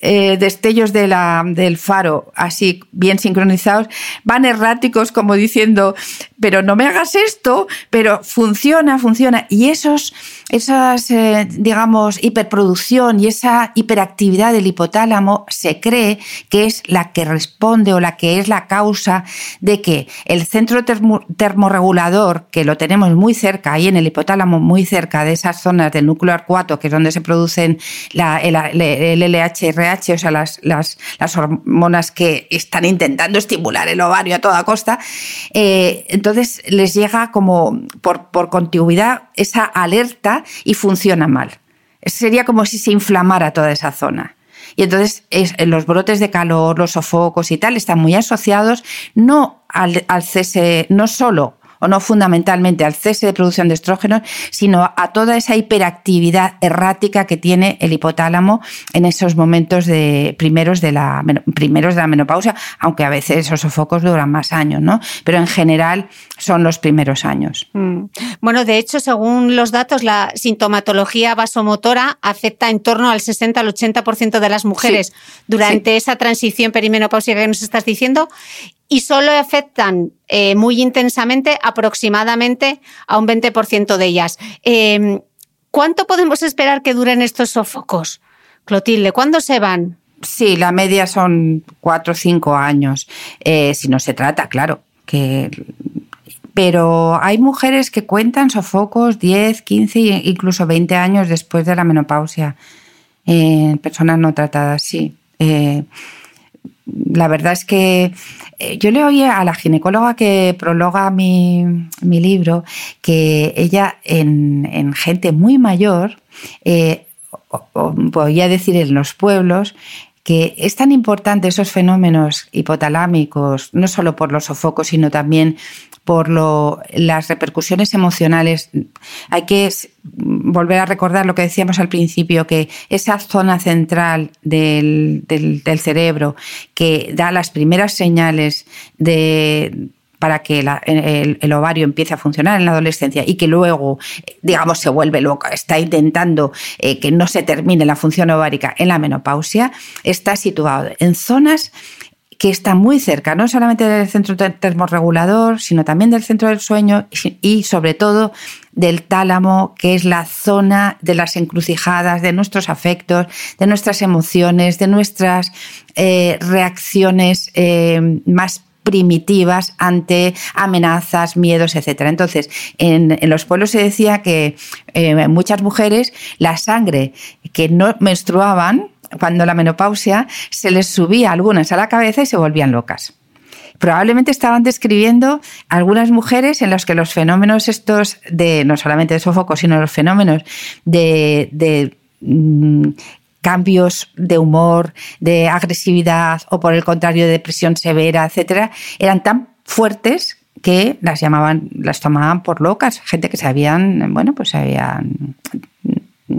eh, destellos del faro, así bien sincronizados, van erráticos como diciendo, pero no me hagas esto, pero funciona, funciona. Y esos, esas, eh, digamos, hiperproducción y esa hiperactividad del hipotálamo se cree que es la que responde o la que es la causa de que el centro termorregulador, que lo tenemos muy cerca, ahí en el hipotálamo, muy cerca de esas zonas del núcleo arcuato, que es donde se producen la, el, el LHRH, o sea, las, hormonas que están intentando estimular el ovario a toda costa, eh, entonces les llega como por, por contigüidad esa alerta y funciona mal. Sería como si se inflamara toda esa zona. Y entonces los brotes de calor, los sofocos y tal están muy asociados no al, al cese, no solo o no fundamentalmente al cese de producción de estrógenos, sino a toda esa hiperactividad errática que tiene el hipotálamo en esos momentos de primeros de la primeros de la menopausia, aunque a veces esos sofocos duran más años, ¿no? Pero en general son los primeros años. Mm.
Bueno, de hecho, según los datos, la sintomatología vasomotora afecta en torno al 60 al 80% de las mujeres durante esa transición perimenopáusica que nos estás diciendo y solo afectan eh, muy intensamente aproximadamente a un 20% de ellas. Em, ¿Cuánto podemos esperar que duren estos sofocos? Clotilde, ¿cuándo se van?
Sí, la media son cuatro o cinco años, eh, si no se trata, claro, pero hay mujeres que cuentan sofocos 10, 15, incluso 20 años después de la menopausia. Eh, personas no tratadas, sí. La verdad es que eh, yo le oí a la ginecóloga que prologa mi, libro que ella en, gente muy mayor, eh, podría decir en los pueblos, que es tan importante esos fenómenos hipotalámicos, no solo por los sofocos, sino también por las repercusiones emocionales. Hay que volver a recordar lo que decíamos al principio, que esa zona central del, cerebro que da las primeras señales de para que el, ovario empiece a funcionar en la adolescencia y que luego, digamos, se vuelve loca, está intentando eh, que no se termine la función ovárica en la menopausia, está situado en zonas que están muy cerca, no solamente del centro termorregulador, sino también del centro del sueño y sobre todo del tálamo, que es la zona de las encrucijadas, de nuestros afectos, de nuestras emociones, de nuestras eh, reacciones eh, más primitivas ante amenazas, miedos, etc. Entonces, en, los pueblos se decía que eh, muchas mujeres la sangre que no menstruaban, cuando la menopausia, se les subía algunas a la cabeza y se volvían locas probablemente estaban describiendo algunas mujeres en las que los fenómenos estos de no solamente de sofoco, sino los fenómenos de, de mm, cambios de humor, de agresividad o por el contrario de depresión severa, etcétera, eran tan fuertes que las llamaban, las tomaban por locas, gente que se habían, bueno, pues se habían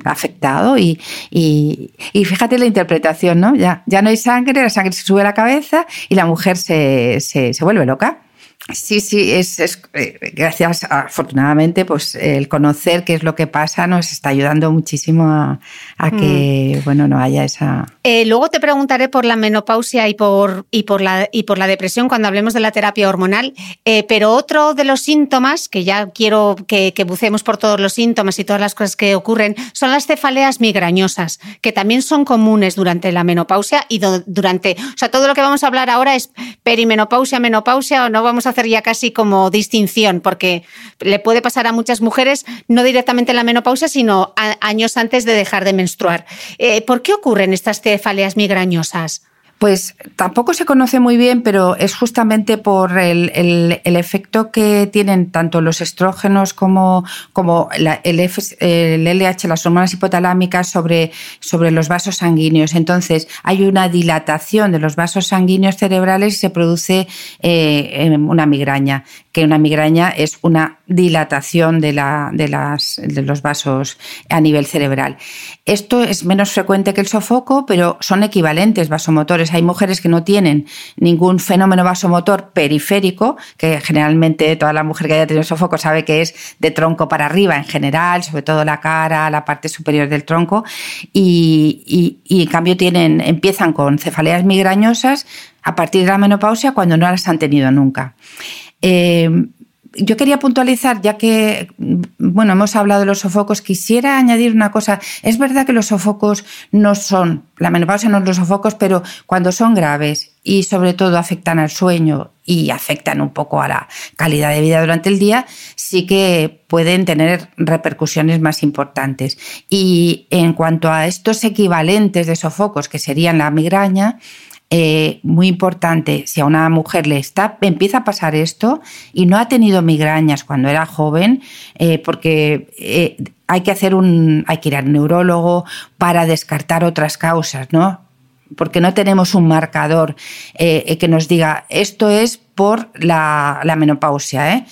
afectado y, y, fíjate la interpretación, ¿no? Ya, ya no hay sangre, la sangre se sube a la cabeza y la mujer se, se, se vuelve loca. Sí, sí, es, eh, gracias, afortunadamente, pues el conocer qué es lo que pasa nos está ayudando muchísimo a, que, mm. bueno, no haya esa...
Eh, luego te preguntaré por la menopausia y por, y por, la, y por la depresión cuando hablemos de la terapia hormonal, eh, pero otro de los síntomas, que ya quiero que, bucemos por todos los síntomas y todas las cosas que ocurren, son las cefaleas migrañosas, que también son comunes durante la menopausia y durante, o sea, todo lo que vamos a hablar ahora es perimenopausia, menopausia, o no vamos a hacer ya casi como distinción, porque le puede pasar a muchas mujeres, no directamente en la menopausia, sino años antes de dejar de menstruar. Eh, ¿Por qué ocurren estas cefaleas migrañosas?
Pues tampoco se conoce muy bien, pero es justamente por el, efecto que tienen tanto los estrógenos como, como el, LH, las hormonas hipotalámicas, sobre, sobre los vasos sanguíneos. Entonces, hay una dilatación de los vasos sanguíneos cerebrales y se produce eh, una migraña, que una migraña es una dilatación de, la, de, las, de los vasos a nivel cerebral. Esto es menos frecuente que el sofoco, pero son equivalentes vasomotores. Hay mujeres que no tienen ningún fenómeno vasomotor periférico, que generalmente toda la mujer que haya tenido sofoco sabe que es de tronco para arriba en general, sobre todo la cara, la parte superior del tronco, y, en cambio tienen, empiezan con cefaleas migrañosas a partir de la menopausia cuando no las han tenido nunca. Eh, yo quería puntualizar, ya que bueno, hemos hablado de los sofocos, quisiera añadir una cosa. Es verdad que los sofocos no son, la menopausia no son los sofocos, pero cuando son graves y sobre todo afectan al sueño y afectan un poco a la calidad de vida durante el día, sí que pueden tener repercusiones más importantes. Y en cuanto a estos equivalentes de sofocos, que serían la migraña, eh, muy importante, si a una mujer le está, empieza a pasar esto y no ha tenido migrañas cuando era joven, eh, porque eh, hay que hacer un, hay que ir al neurólogo para descartar otras causas, ¿no? Porque no tenemos un marcador que nos diga esto es por la, la menopausia.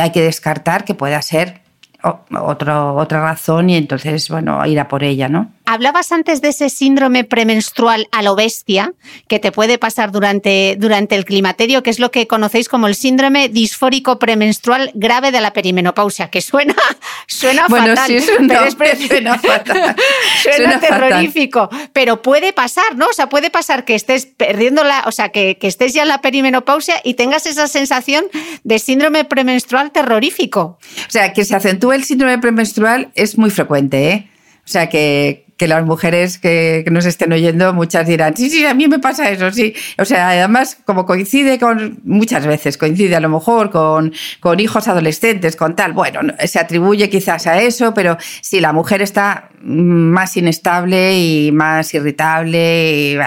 Hay que descartar que pueda ser otra razón y entonces, bueno, ir a por ella, ¿no?
Hablabas antes de ese síndrome premenstrual a lo bestia que te puede pasar durante, durante el climaterio, que es lo que conocéis como el síndrome disfórico premenstrual grave de la perimenopausia, que suena, suena
bueno,
fatal.
Sí, suena, suena fatal.
suena, terrorífico, pero puede pasar, ¿no? O sea, puede pasar que estés perdiendo la, o sea, que, que estés ya en la perimenopausia y tengas esa sensación de síndrome premenstrual terrorífico.
O sea, que se acentúe el síndrome premenstrual es muy frecuente, ¿eh? O sea, que, que las mujeres que, nos estén oyendo, muchas dirán, sí, sí, a mí me pasa eso, sí. O sea, además, como coincide con, muchas veces coincide a lo mejor con, con hijos adolescentes, con tal, bueno, se atribuye quizás a eso, pero si la mujer está más inestable y más irritable.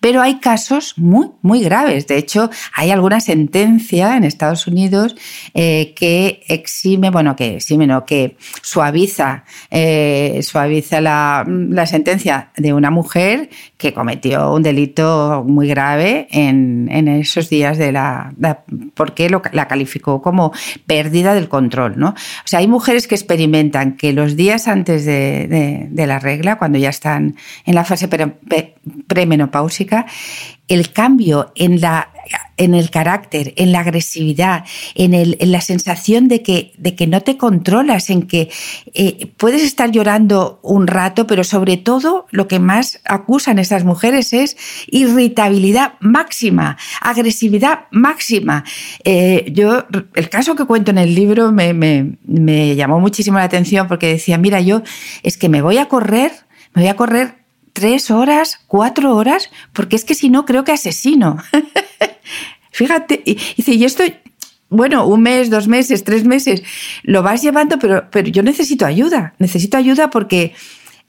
pero hay casos muy, muy graves. De hecho, hay alguna sentencia en Estados Unidos eh, que exime, bueno, que exime, no, que suaviza, eh, suaviza la, la sentencia de una mujer que cometió un delito muy grave en, esos días de la, porque la calificó como pérdida del control, ¿no? O sea, hay mujeres que experimentan que los días antes de, la regla, cuando ya están en la fase premenopáusica, el cambio en la en el carácter, en la agresividad, en, el, en la sensación de que, de que, no te controlas, en que eh, puedes estar llorando un rato, pero sobre todo lo que más acusan estas mujeres es irritabilidad máxima, agresividad máxima. Eh, yo, el caso que cuento en el libro me, me, me llamó muchísimo la atención porque decía, mira, yo es que me voy a correr, me voy a correr tres horas, cuatro horas, porque es que si no creo que asesino. Fíjate, y dice, y esto, bueno, un mes, dos meses, tres meses, lo vas llevando, pero, pero yo necesito ayuda, necesito ayuda porque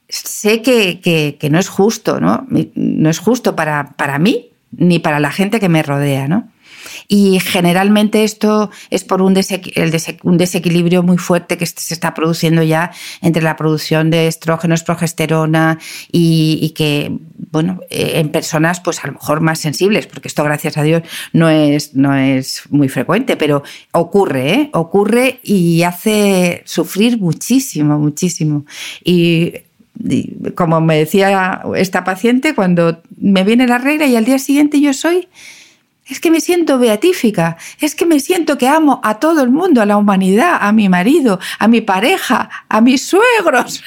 sé que, que, no es justo, ¿no? No es justo para, para mí ni para la gente que me rodea, ¿no? Y generalmente esto es por un, desequilibrio muy fuerte que se está produciendo ya entre la producción de estrógenos, progesterona y, que, bueno, eh, en personas pues a lo mejor más sensibles, porque esto gracias a Dios no es, no es muy frecuente, pero ocurre, ¿eh? ocurre y hace sufrir muchísimo, muchísimo. Y como me decía esta paciente, cuando me viene la regla y al día siguiente yo soy es que me siento beatífica, es que me siento que amo a todo el mundo, a la humanidad, a mi marido, a mi pareja, a mis suegros.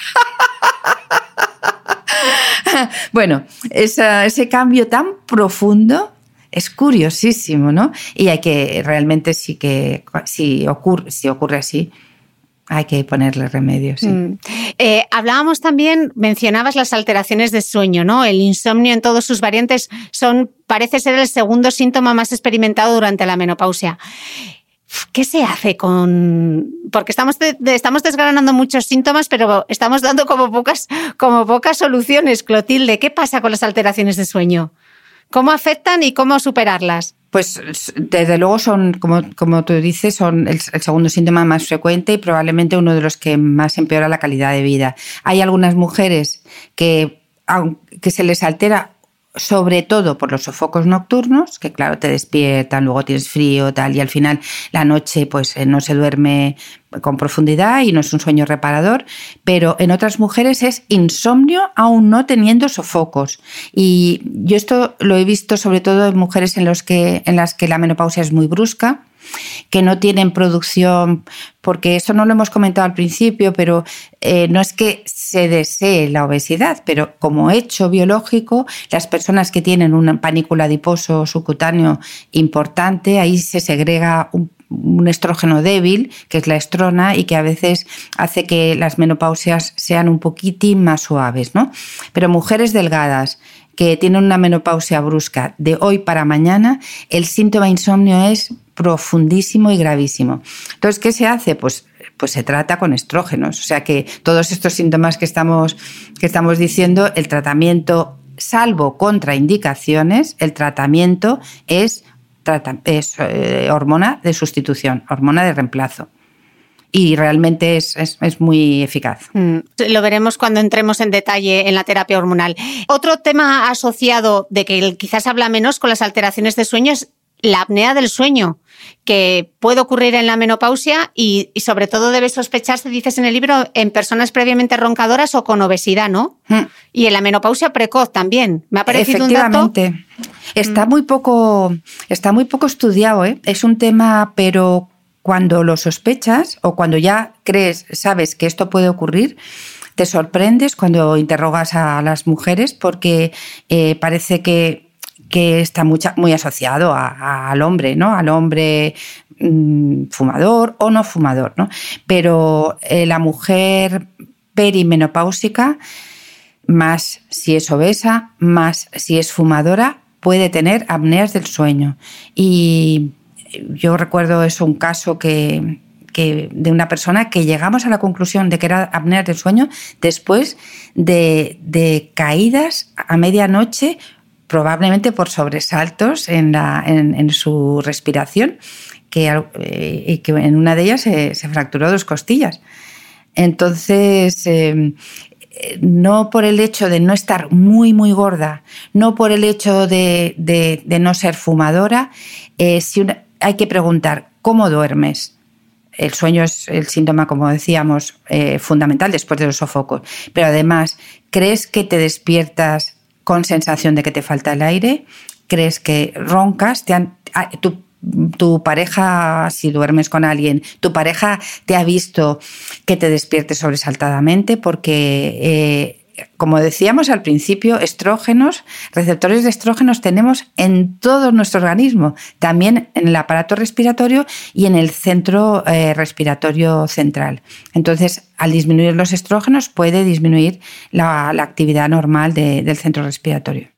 bueno, ese cambio tan profundo es curiosísimo, ¿no? Y hay que realmente sí que si ocurre, así, hay que ponerle remedio, sí. Mm.
Eh, hablábamos también, mencionabas las alteraciones de sueño, ¿no? El insomnio en todas sus variantes son, parece ser el segundo síntoma más experimentado durante la menopausia. ¿Qué se hace con...? Porque estamos, estamos desgranando muchos síntomas, pero estamos dando como pocas, como pocas soluciones, Clotilde. ¿Qué pasa con las alteraciones de sueño? ¿Cómo afectan y cómo superarlas?
Pues desde luego son, como, como tú dices, son el, segundo síntoma más frecuente y probablemente uno de los que más empeora la calidad de vida. Hay algunas mujeres que, que se les altera sobre todo por los sofocos nocturnos, que claro, te despiertan, luego tienes frío, tal, y al final la noche pues eh, no se duerme con profundidad y no es un sueño reparador, pero en otras mujeres es insomnio aún no teniendo sofocos. Y yo esto lo he visto sobre todo en mujeres en, los que, en las que la menopausia es muy brusca, que no tienen producción, porque eso no lo hemos comentado al principio, pero eh, no es que se desee la obesidad, pero como hecho biológico, las personas que tienen un panícula adiposo subcutáneo importante, ahí se segrega un un estrógeno débil, que es la estrona, y que a veces hace que las menopausias sean un poquitín más suaves, ¿no? Pero mujeres delgadas que tienen una menopausia brusca de hoy para mañana, el síntoma insomnio es profundísimo y gravísimo. Entonces, ¿qué se hace? Pues, pues se trata con estrógenos. O sea que todos estos síntomas que estamos, que estamos diciendo, el tratamiento, salvo contraindicaciones, el tratamiento es, es eh, hormona de sustitución, hormona de reemplazo y realmente es, es, muy eficaz. Mm,
lo veremos cuando entremos en detalle en la terapia hormonal. Otro tema asociado de que quizás habla menos con las alteraciones de sueño es la apnea del sueño, que puede ocurrir en la menopausia y, sobre todo debe sospecharse, dices en el libro, en personas previamente roncadoras o con obesidad, ¿no? Mm. Y en la menopausia precoz también. Me ha parecido un dato.
Está mm. muy poco, está muy poco estudiado, ¿eh? Es un tema, pero cuando lo sospechas o cuando ya crees, sabes que esto puede ocurrir, te sorprendes cuando interrogas a las mujeres porque eh, parece que que está muy asociado al hombre, ¿no? Al hombre mm, fumador o no fumador, ¿no? Pero eh, la mujer perimenopáusica, más si es obesa, más si es fumadora, puede tener apneas del sueño. Y yo recuerdo eso, un caso que, de una persona que llegamos a la conclusión de que era apneas del sueño después de, de caídas a medianoche probablemente por sobresaltos en, su respiración, que, eh, que en una de ellas se, fracturó dos costillas. Entonces, em, no por el hecho de no estar muy, muy gorda, no por el hecho de, no ser fumadora, eh, si hay que preguntar, ¿cómo duermes? El sueño es el síntoma, como decíamos, eh, fundamental después de los sofocos. Pero además, ¿crees que te despiertas con sensación de que te falta el aire, crees que roncas, te han, ah, tu, pareja, si duermes con alguien, tu pareja te ha visto que te despiertes sobresaltadamente porque... Eh, como decíamos al principio, estrógenos, receptores de estrógenos tenemos en todo nuestro organismo, también en el aparato respiratorio y en el centro eh, respiratorio central. Entonces, al disminuir los estrógenos puede disminuir la, actividad normal del centro respiratorio.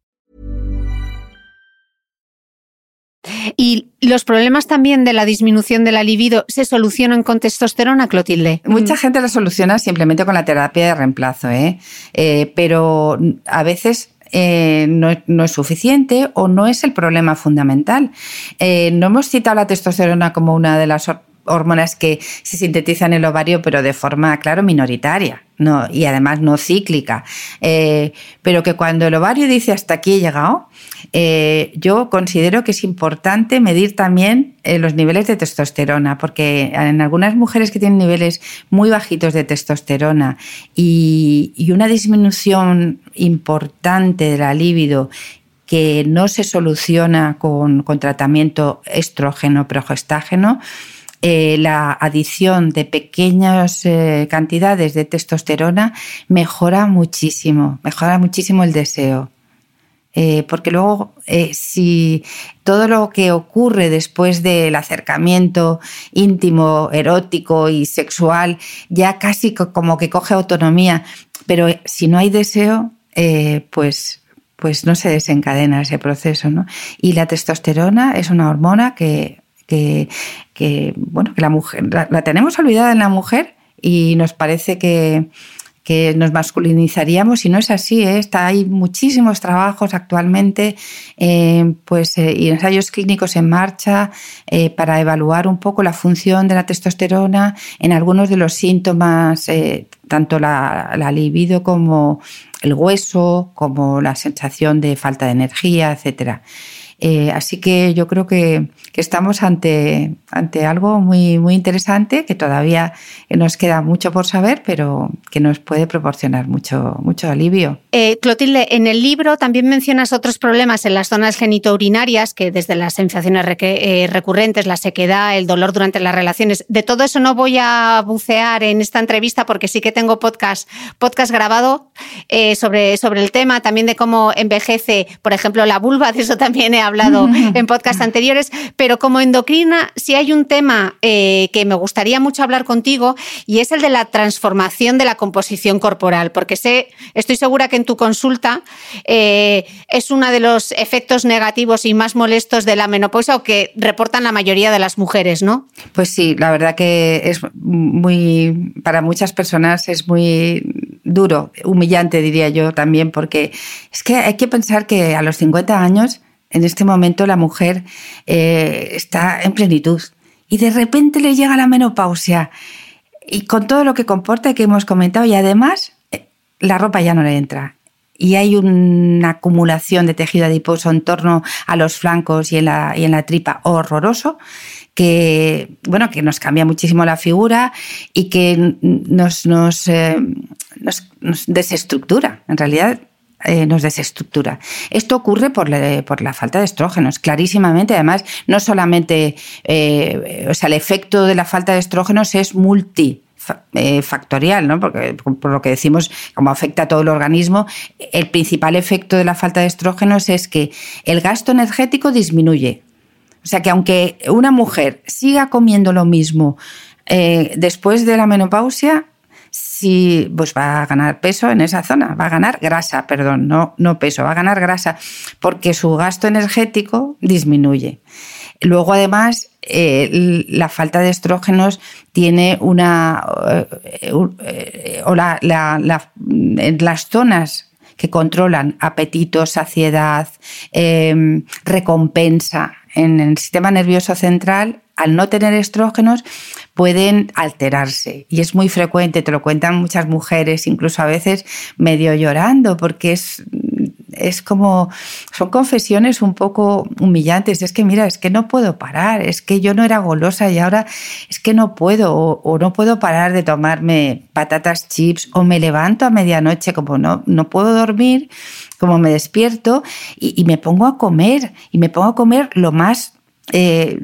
Y los problemas también de la disminución de la libido se solucionan con testosterona, Clotilde.
Mucha gente la soluciona simplemente con la terapia de reemplazo, ¿eh? Eh, pero a veces eh, no, es suficiente o no es el problema fundamental. no hemos citado la testosterona como una de las hormonas que se sintetizan en el ovario, pero de forma, claro, minoritaria. no, y además no cíclica, eh, pero que cuando el ovario dice hasta aquí he llegado, eh, yo considero que es importante medir también eh, los niveles de testosterona, porque en algunas mujeres que tienen niveles muy bajitos de testosterona y, una disminución importante de la libido que no se soluciona con, con tratamiento estrógeno-progestágeno, eh, la adición de pequeñas eh, cantidades de testosterona mejora muchísimo, mejora muchísimo el deseo. Eh, porque luego, si todo lo que ocurre después del acercamiento íntimo, erótico y sexual ya casi como que coge autonomía, pero si no hay deseo, pues pues no se desencadena ese proceso. Y la testosterona es una hormona que que, bueno, que la mujer, la, tenemos olvidada en la mujer y nos parece que, nos masculinizaríamos y no es así. ¿eh? Está, hay muchísimos trabajos actualmente eh, pues, eh, y ensayos clínicos en marcha para evaluar un poco la función de la testosterona en algunos de los síntomas, tanto la, la, libido como el hueso, como la sensación de falta de energía, etcétera. Así que yo creo que, que estamos ante, ante algo muy, muy interesante que todavía nos queda mucho por saber, pero que nos puede proporcionar mucho, mucho alivio.
Eh, Clotilde, en el libro también mencionas otros problemas en las zonas genitourinarias, que desde las sensaciones eh, recurrentes, la sequedad, el dolor durante las relaciones. De todo eso no voy a bucear en esta entrevista porque sí que tengo podcast, podcast grabado eh, sobre, sobre el tema, también de cómo envejece, por ejemplo, la vulva, de eso también he hablado en podcast anteriores pero como endocrina sí hay un tema eh, que me gustaría mucho hablar contigo y es el de la transformación de la composición corporal, porque sé, estoy segura que en tu consulta eh, es uno de los efectos negativos y más molestos de la menopausia o que reportan la mayoría de las mujeres, ¿no?
Pues sí, la verdad que es muy, para muchas personas es muy duro, humillante diría yo también, porque es que hay que pensar que a los 50 años en este momento la mujer eh, está en plenitud. Y de repente le llega la menopausia. Y con todo lo que comporta que hemos comentado y además eh, la ropa ya no le entra. Y hay una acumulación de tejido adiposo en torno a los flancos y en la, tripa horroroso que bueno que nos cambia muchísimo la figura y que nos, eh, nos, nos desestructura en realidad eh, nos desestructura. Esto ocurre por la, falta de estrógenos, clarísimamente. Además, no solamente, eh, o sea, el efecto de la falta de estrógenos es multifactorial, ¿no? Porque por lo que decimos, como afecta a todo el organismo, el principal efecto de la falta de estrógenos es que el gasto energético disminuye. O sea que aunque una mujer siga comiendo lo mismo eh, después de la menopausia, si pues va a ganar peso en esa zona, va a ganar grasa, perdón, no, no peso, va a ganar grasa, porque su gasto energético disminuye. Luego, además, eh, la falta de estrógenos tiene una. Eh, eh, o la, en las zonas que controlan apetito, saciedad, recompensa en el sistema nervioso central, al no tener estrógenos, pueden alterarse. Y es muy frecuente, te lo cuentan muchas mujeres, incluso a veces medio llorando, porque es, es como, son confesiones un poco humillantes. Es que, mira, es que no puedo parar, es que yo no era golosa y ahora es que no puedo, o, no puedo parar de tomarme patatas chips, o me levanto a medianoche, como no, no puedo dormir, como me despierto y, y me pongo a comer, y me pongo a comer lo más eh,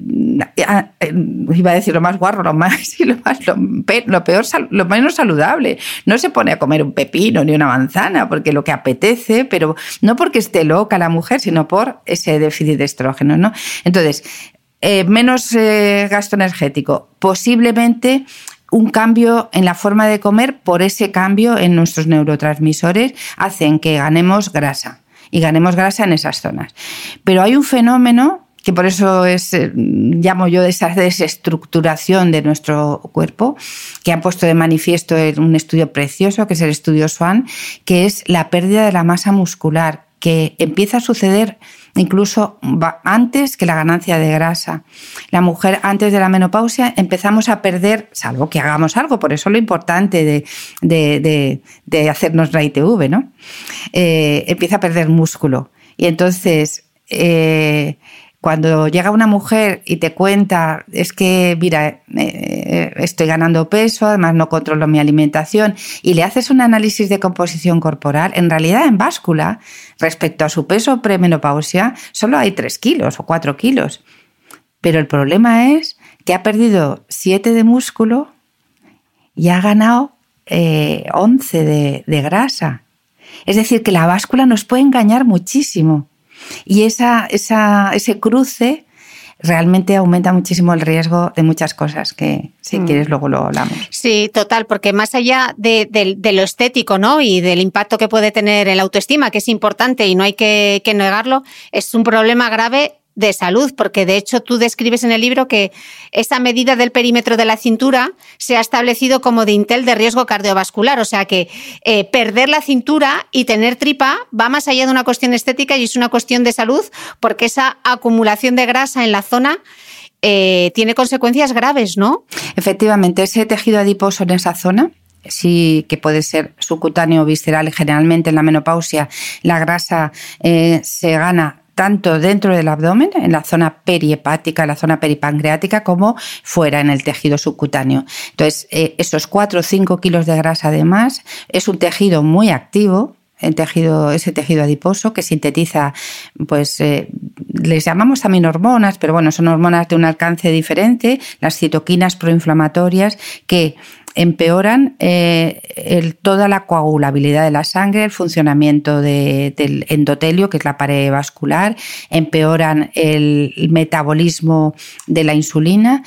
eh, iba a decir lo más guarro, lo más, lo, más lo, peor, lo menos saludable. No se pone a comer un pepino ni una manzana porque lo que apetece, pero no porque esté loca la mujer, sino por ese déficit de estrógeno, ¿no? Entonces, eh, menos gasto energético, posiblemente un cambio en la forma de comer por ese cambio en nuestros neurotransmisores hacen que ganemos grasa y ganemos grasa en esas zonas. Pero hay un fenómeno que por eso es, eh, llamo yo esa desestructuración de nuestro cuerpo, que han puesto de manifiesto en un estudio precioso, que es el estudio SWAN, que es la pérdida de la masa muscular, que empieza a suceder incluso antes que la ganancia de grasa. La mujer antes de la menopausia empezamos a perder, salvo que hagamos algo, por eso lo importante de, de, de, hacernos la ITV, ¿no? Eh, empieza a perder músculo. Y entonces, eh, cuando llega una mujer y te cuenta, es que, mira, eh, estoy ganando peso, además no controlo mi alimentación, y le haces un análisis de composición corporal, en realidad en báscula, respecto a su peso premenopausia, solo hay 3 kilos o 4 kilos. Pero el problema es que ha perdido 7 de músculo y ha ganado 11 eh, de grasa. Es decir, que la báscula nos puede engañar muchísimo. Y esa, esa, ese cruce realmente aumenta muchísimo el riesgo de muchas cosas que si mm. quieres luego lo hablamos.
Sí, total, porque más allá de, lo estético ¿no? y del impacto que puede tener en la autoestima, que es importante y no hay que, que negarlo, es un problema grave de salud, porque de hecho tú describes en el libro que esa medida del perímetro de la cintura se ha establecido como de Intel de riesgo cardiovascular, o sea que eh, perder la cintura y tener tripa va más allá de una cuestión estética y es una cuestión de salud, porque esa acumulación de grasa en la zona eh, tiene consecuencias graves, ¿no?
Efectivamente, ese tejido adiposo en esa zona sí que puede ser subcutáneo o visceral. Generalmente en la menopausia la grasa eh, se gana tanto dentro del abdomen, en la zona periepática, en la zona peripancreática, como fuera en el tejido subcutáneo. Entonces, eh, esos 4 o 5 kilos de grasa además es un tejido muy activo, el tejido, ese tejido adiposo que sintetiza, pues eh, les llamamos también hormonas, pero bueno, son hormonas de un alcance diferente, las citoquinas proinflamatorias que empeoran eh, toda la coagulabilidad de la sangre, el funcionamiento del endotelio, que es la pared vascular, empeoran el metabolismo de la insulina,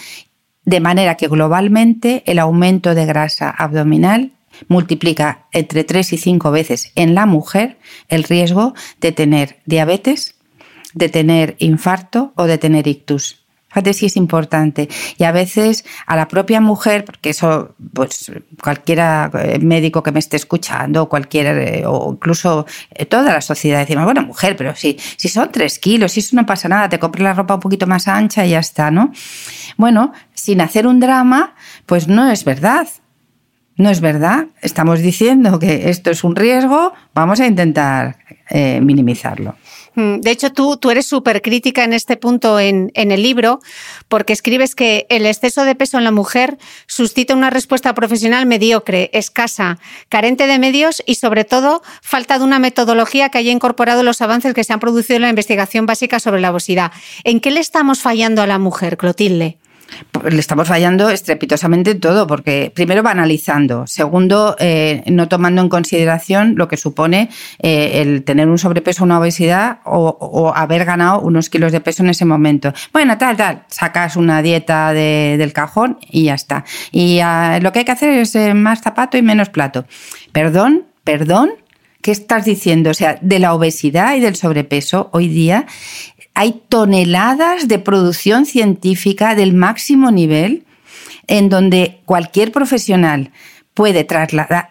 de manera que globalmente el aumento de grasa abdominal multiplica entre 3 y 5 veces en la mujer el riesgo de tener diabetes, de tener infarto o de tener ictus. Fíjate si es importante. Y a veces a la propia mujer, porque eso, pues cualquiera eh, médico que me esté escuchando, cualquier, eh, o incluso eh, toda la sociedad, decimos, bueno, mujer, pero si, si son tres kilos, si eso no pasa nada, te compras la ropa un poquito más ancha y ya está, ¿no? Bueno, sin hacer un drama, pues no es verdad. No es verdad. Estamos diciendo que esto es un riesgo, vamos a intentar minimizarlo.
Mm, de hecho, tú, tú eres súper crítica en este punto en, en, el libro, porque escribes que el exceso de peso en la mujer suscita una respuesta profesional mediocre, escasa, carente de medios y, sobre todo, falta de una metodología que haya incorporado los avances que se han producido en la investigación básica sobre la obesidad. ¿En qué le estamos fallando a la mujer, Clotilde?
Le estamos fallando estrepitosamente en todo, porque primero banalizando, segundo, eh, no tomando en consideración lo que supone eh, el tener un sobrepeso una obesidad o, haber ganado unos kilos de peso en ese momento. Bueno, tal, tal, sacas una dieta del cajón y ya está. Y ah, lo que hay que hacer es eh, más zapato y menos plato. Perdón, perdón, ¿Qué estás diciendo? O sea, de la obesidad y del sobrepeso hoy día hay toneladas de producción científica del máximo nivel en donde cualquier profesional puede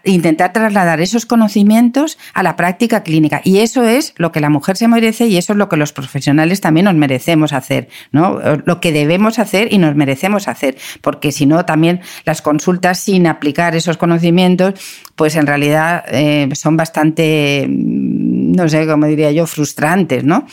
intentar trasladar esos conocimientos a la práctica clínica. Y eso es lo que la mujer se merece y eso es lo que los profesionales también nos merecemos hacer, ¿no? Lo que debemos hacer y nos merecemos hacer, porque si no, también las consultas sin aplicar esos conocimientos, pues en realidad eh, son bastante, no sé, cómo diría yo, frustrantes, ¿no?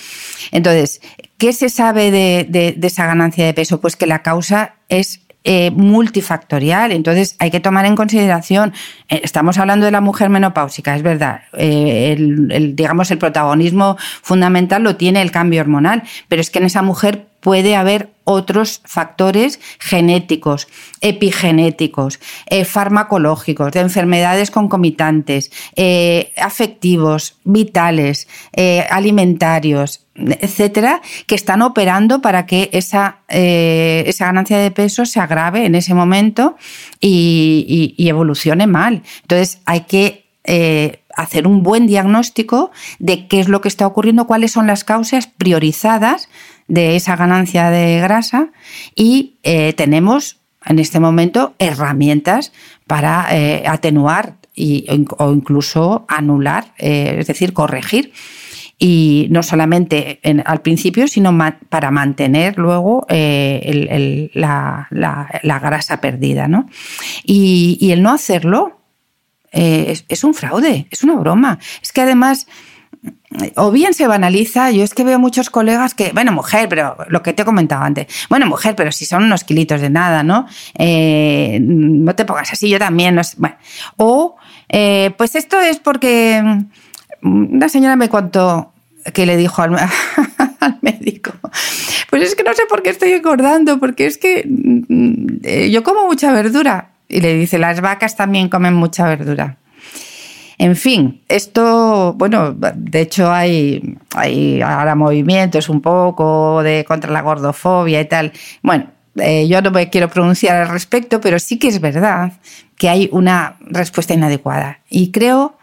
Entonces, ¿qué se sabe de esa ganancia de peso? Pues que la causa es eh, multifactorial. Entonces hay que tomar en consideración, eh, estamos hablando de la mujer menopáusica, es verdad, eh, digamos el protagonismo fundamental lo tiene el cambio hormonal, pero es que en esa mujer puede haber otros factores genéticos, epigenéticos, farmacológicos, de enfermedades concomitantes, afectivos, vitales, alimentarios, etcétera, que están operando para que esa, eh, esa ganancia de peso se agrave en ese momento y, evolucione mal. Entonces hay que eh, hacer un buen diagnóstico de qué es lo que está ocurriendo, cuáles son las causas priorizadas de esa ganancia de grasa y eh, tenemos en este momento herramientas para atenuar y, o incluso anular, es decir, corregir y no solamente al principio, sino para mantener luego eh, la, grasa perdida. ¿no? Y, el no hacerlo eh, es, un fraude, es una broma. Es que además o bien se banaliza, yo es que veo muchos colegas que, bueno, mujer, pero lo que te he comentado antes, bueno, mujer, pero si son unos kilitos de nada, ¿no? Eh, no te pongas así, yo también, no bueno. O, pues esto es porque una señora me contó que le dijo al, médico, pues es que no sé por qué estoy engordando, porque es que mm, eh, yo como mucha verdura. Y le dice, las vacas también comen mucha verdura. En fin, esto, bueno, de hecho hay, hay ahora movimientos un poco de contra la gordofobia y tal. Bueno, eh, yo no me quiero pronunciar al respecto, pero sí que es verdad que hay una respuesta inadecuada. Y creo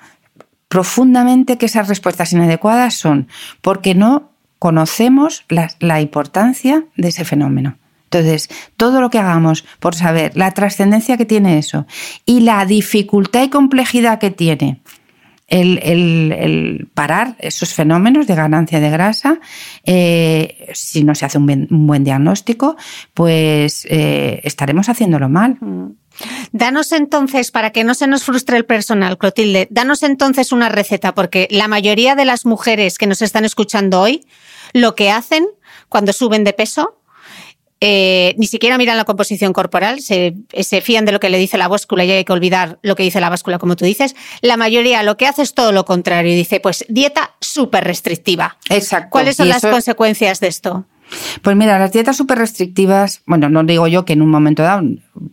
profundamente que esas respuestas inadecuadas son porque no conocemos la, importancia de ese fenómeno. Entonces, todo lo que hagamos por saber la trascendencia que tiene eso y la dificultad y complejidad que tiene el, parar esos fenómenos de ganancia de grasa, eh, si no se hace un, buen diagnóstico, pues eh, estaremos haciéndolo mal. Mm.
Danos entonces, para que no se nos frustre el personal, Clotilde, danos entonces una receta, porque la mayoría de las mujeres que nos están escuchando hoy, lo que hacen cuando suben de peso, eh, ni siquiera miran la composición corporal, se, fían de lo que le dice la báscula y hay que olvidar lo que dice la báscula, como tú dices. La mayoría lo que hace es todo lo contrario y dice, pues dieta súper restrictiva.
Exacto.
¿Cuáles son las consecuencias de esto?
Pues mira, las dietas súper restrictivas, bueno, no digo yo que en un momento dado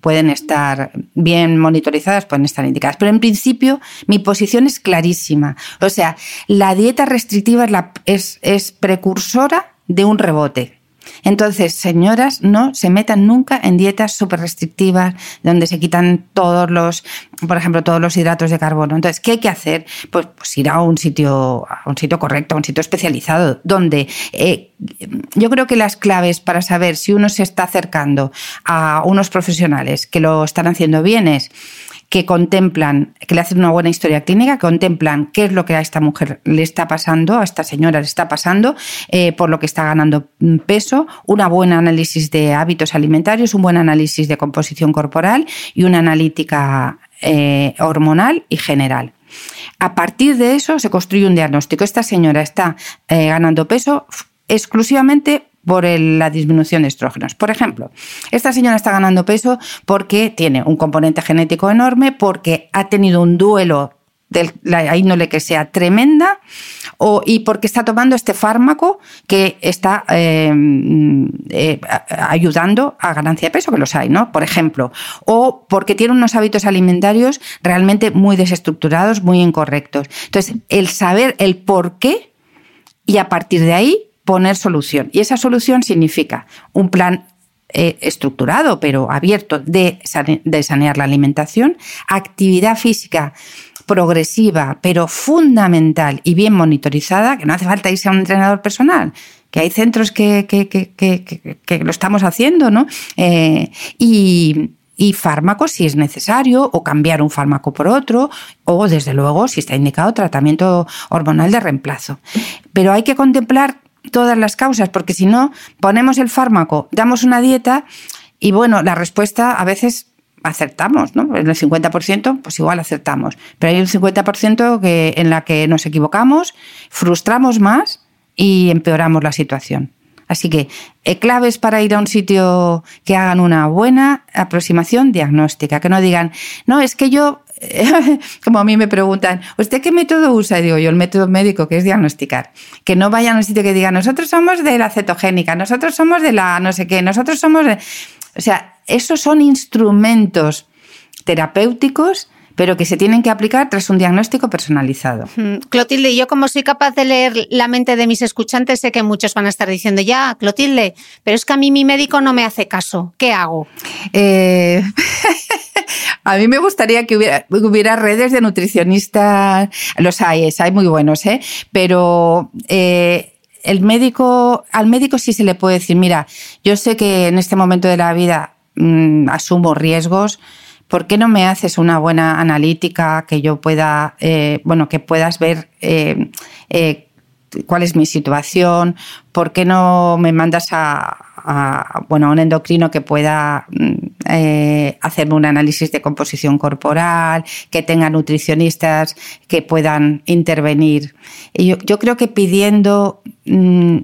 pueden estar bien monitorizadas, pueden estar indicadas, pero en principio mi posición es clarísima. O sea, la dieta restrictiva es precursora de un rebote. Entonces, señoras, no se metan nunca en dietas súper restrictivas donde se quitan todos los, por ejemplo, todos los hidratos de carbono. Entonces, ¿qué hay que hacer? Pues, pues ir a un sitio, a un sitio correcto, a un sitio especializado, donde eh, yo creo que las claves para saber si uno se está acercando a unos profesionales que lo están haciendo bien es que contemplan, que le hacen una buena historia clínica, que contemplan qué es lo que a esta mujer le está pasando, a esta señora le está pasando, eh, por lo que está ganando peso, un buen análisis de hábitos alimentarios, un buen análisis de composición corporal y una analítica eh, hormonal y general. A partir de eso se construye un diagnóstico. Esta señora está eh, ganando peso exclusivamente por la disminución de estrógenos. Por ejemplo, esta señora está ganando peso porque tiene un componente genético enorme, porque ha tenido un duelo de la índole que sea tremenda o, y porque está tomando este fármaco que está eh, eh, ayudando a ganancia de peso, que los hay, ¿no? Por ejemplo, o porque tiene unos hábitos alimentarios realmente muy desestructurados, muy incorrectos. Entonces, el saber el por qué y a partir de ahí poner solución. Y esa solución significa un plan eh, estructurado, pero abierto, de, de sanear la alimentación, actividad física progresiva, pero fundamental y bien monitorizada, que no hace falta irse a un entrenador personal, que hay centros que, que, lo estamos haciendo, ¿no? Eh, y, y fármacos si es necesario, o cambiar un fármaco por otro, o desde luego, si está indicado, tratamiento hormonal de reemplazo. Pero hay que contemplar todas las causas, porque si no, ponemos el fármaco, damos una dieta y bueno, la respuesta a veces acertamos, ¿no? En el 50%, pues igual acertamos. Pero hay un 50% que, en la que nos equivocamos, frustramos más y empeoramos la situación. Así que eh, claves para ir a un sitio que hagan una buena aproximación diagnóstica, que no digan, no, es que yo como a mí me preguntan, ¿usted qué método usa? Y digo yo, el método médico, que es diagnosticar. Que no vayan a un sitio que diga, nosotros somos de la cetogénica, nosotros somos de la no sé qué, nosotros somos de... O sea, esos son instrumentos terapéuticos pero que se tienen que aplicar tras un diagnóstico personalizado.
Clotilde, yo como soy capaz de leer la mente de mis escuchantes, sé que muchos van a estar diciendo, ya, Clotilde, pero es que a mí mi médico no me hace caso. ¿Qué hago?
Eh... A mí me gustaría que hubiera, redes de nutricionistas, los hay, hay muy buenos, ¿eh? pero eh, el médico, al médico sí se le puede decir, mira, yo sé que en este momento de la vida mm, asumo riesgos, ¿por qué no me haces una buena analítica que yo pueda, eh, bueno, que puedas ver eh, cuál es mi situación, por qué no me mandas a, bueno, a un endocrino que pueda mm, eh, hacerme un análisis de composición corporal, que tenga nutricionistas que puedan intervenir. yo, yo creo que pidiendo mm,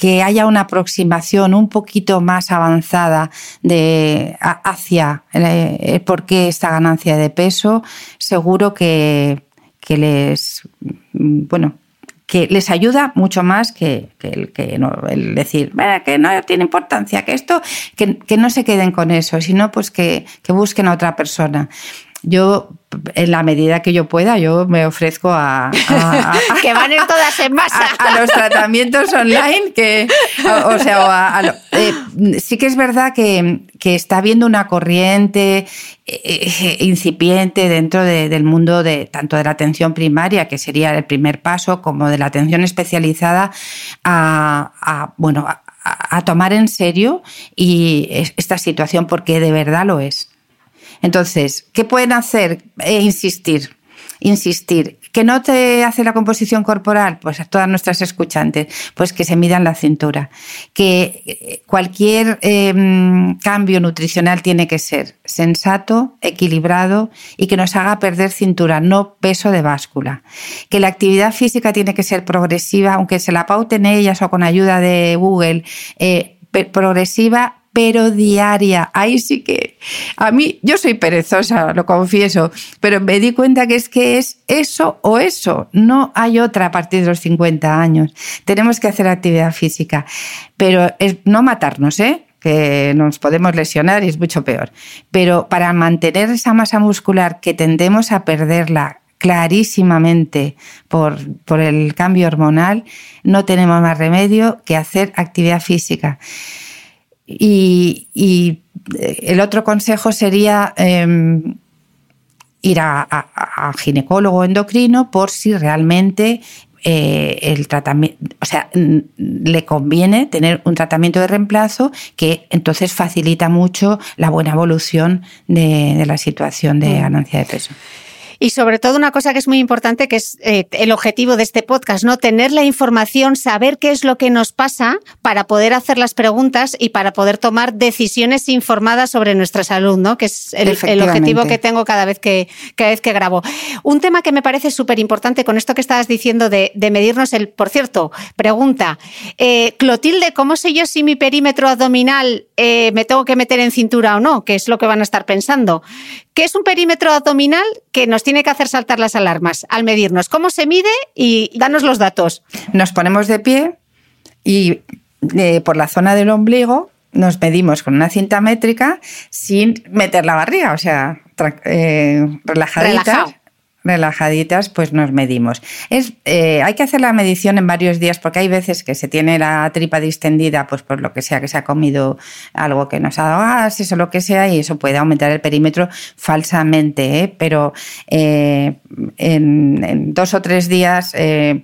que haya una aproximación un poquito más avanzada de, hacia eh, por qué esta ganancia de peso, seguro que, que les, bueno, que les ayuda mucho más que, el, que el decir que no tiene importancia, que esto, que, que, no se queden con eso, sino pues que, que busquen a otra persona. Yo en la medida que yo pueda, yo me ofrezco a...
que van todas en masa.
A, los tratamientos online, que... O, sea, eh, sí que es verdad que, está habiendo una corriente eh, eh, incipiente dentro del mundo de tanto de la atención primaria, que sería el primer paso, como de la atención especializada a, bueno, a tomar en serio y esta situación, porque de verdad lo es. Entonces, ¿qué pueden hacer? Eh, insistir, insistir. ¿Que no te hace la composición corporal? Pues a todas nuestras escuchantes, pues que se midan la cintura. Que eh, cualquier em, cambio nutricional tiene que ser sensato, equilibrado y que nos haga perder cintura, no peso de báscula. Que la actividad física tiene que ser progresiva, aunque se la pauten ellas o con ayuda de Google, eh, progresiva pero diaria. Ahí sí que a mí, yo soy perezosa, lo confieso, pero me di cuenta que es que es eso o eso. No hay otra a partir de los 50 años. Tenemos que hacer actividad física, pero es no matarnos, ¿eh? que nos podemos lesionar y es mucho peor. Pero para mantener esa masa muscular que tendemos a perderla clarísimamente por, por el cambio hormonal, no tenemos más remedio que hacer actividad física. Y, el otro consejo sería em, ir a, ginecólogo endocrino por si realmente eh, el tratamiento, o sea, le conviene tener un tratamiento de reemplazo que entonces facilita mucho la buena evolución de, de la situación de mm. ganancia de peso.
Y sobre todo una cosa que es muy importante, que es eh, el objetivo de este podcast, ¿no? Tener la información, saber qué es lo que nos pasa para poder hacer las preguntas y para poder tomar decisiones informadas sobre nuestra salud, ¿no? Que es el, objetivo que tengo cada vez que, cada vez que grabo. Un tema que me parece súper importante con esto que estabas diciendo de, medirnos el, por cierto, pregunta, eh, Clotilde, ¿cómo sé yo si mi perímetro abdominal eh, me tengo que meter en cintura o no? Que es lo que van a estar pensando. ¿Qué es un perímetro abdominal que nos tiene que hacer saltar las alarmas al medirnos? ¿Cómo se mide? Y danos los datos.
Nos ponemos de pie y eh, por la zona del ombligo nos medimos con una cinta métrica sin meter la barriga, o sea, eh, relajadita relajaditas, pues nos medimos. Es, eh, hay que hacer la medición en varios días porque hay veces que se tiene la tripa distendida, pues por lo que sea, que se ha comido algo que nos ha dado gases o lo que sea, y eso puede aumentar el perímetro falsamente, ¿eh? pero eh, en, dos o tres días,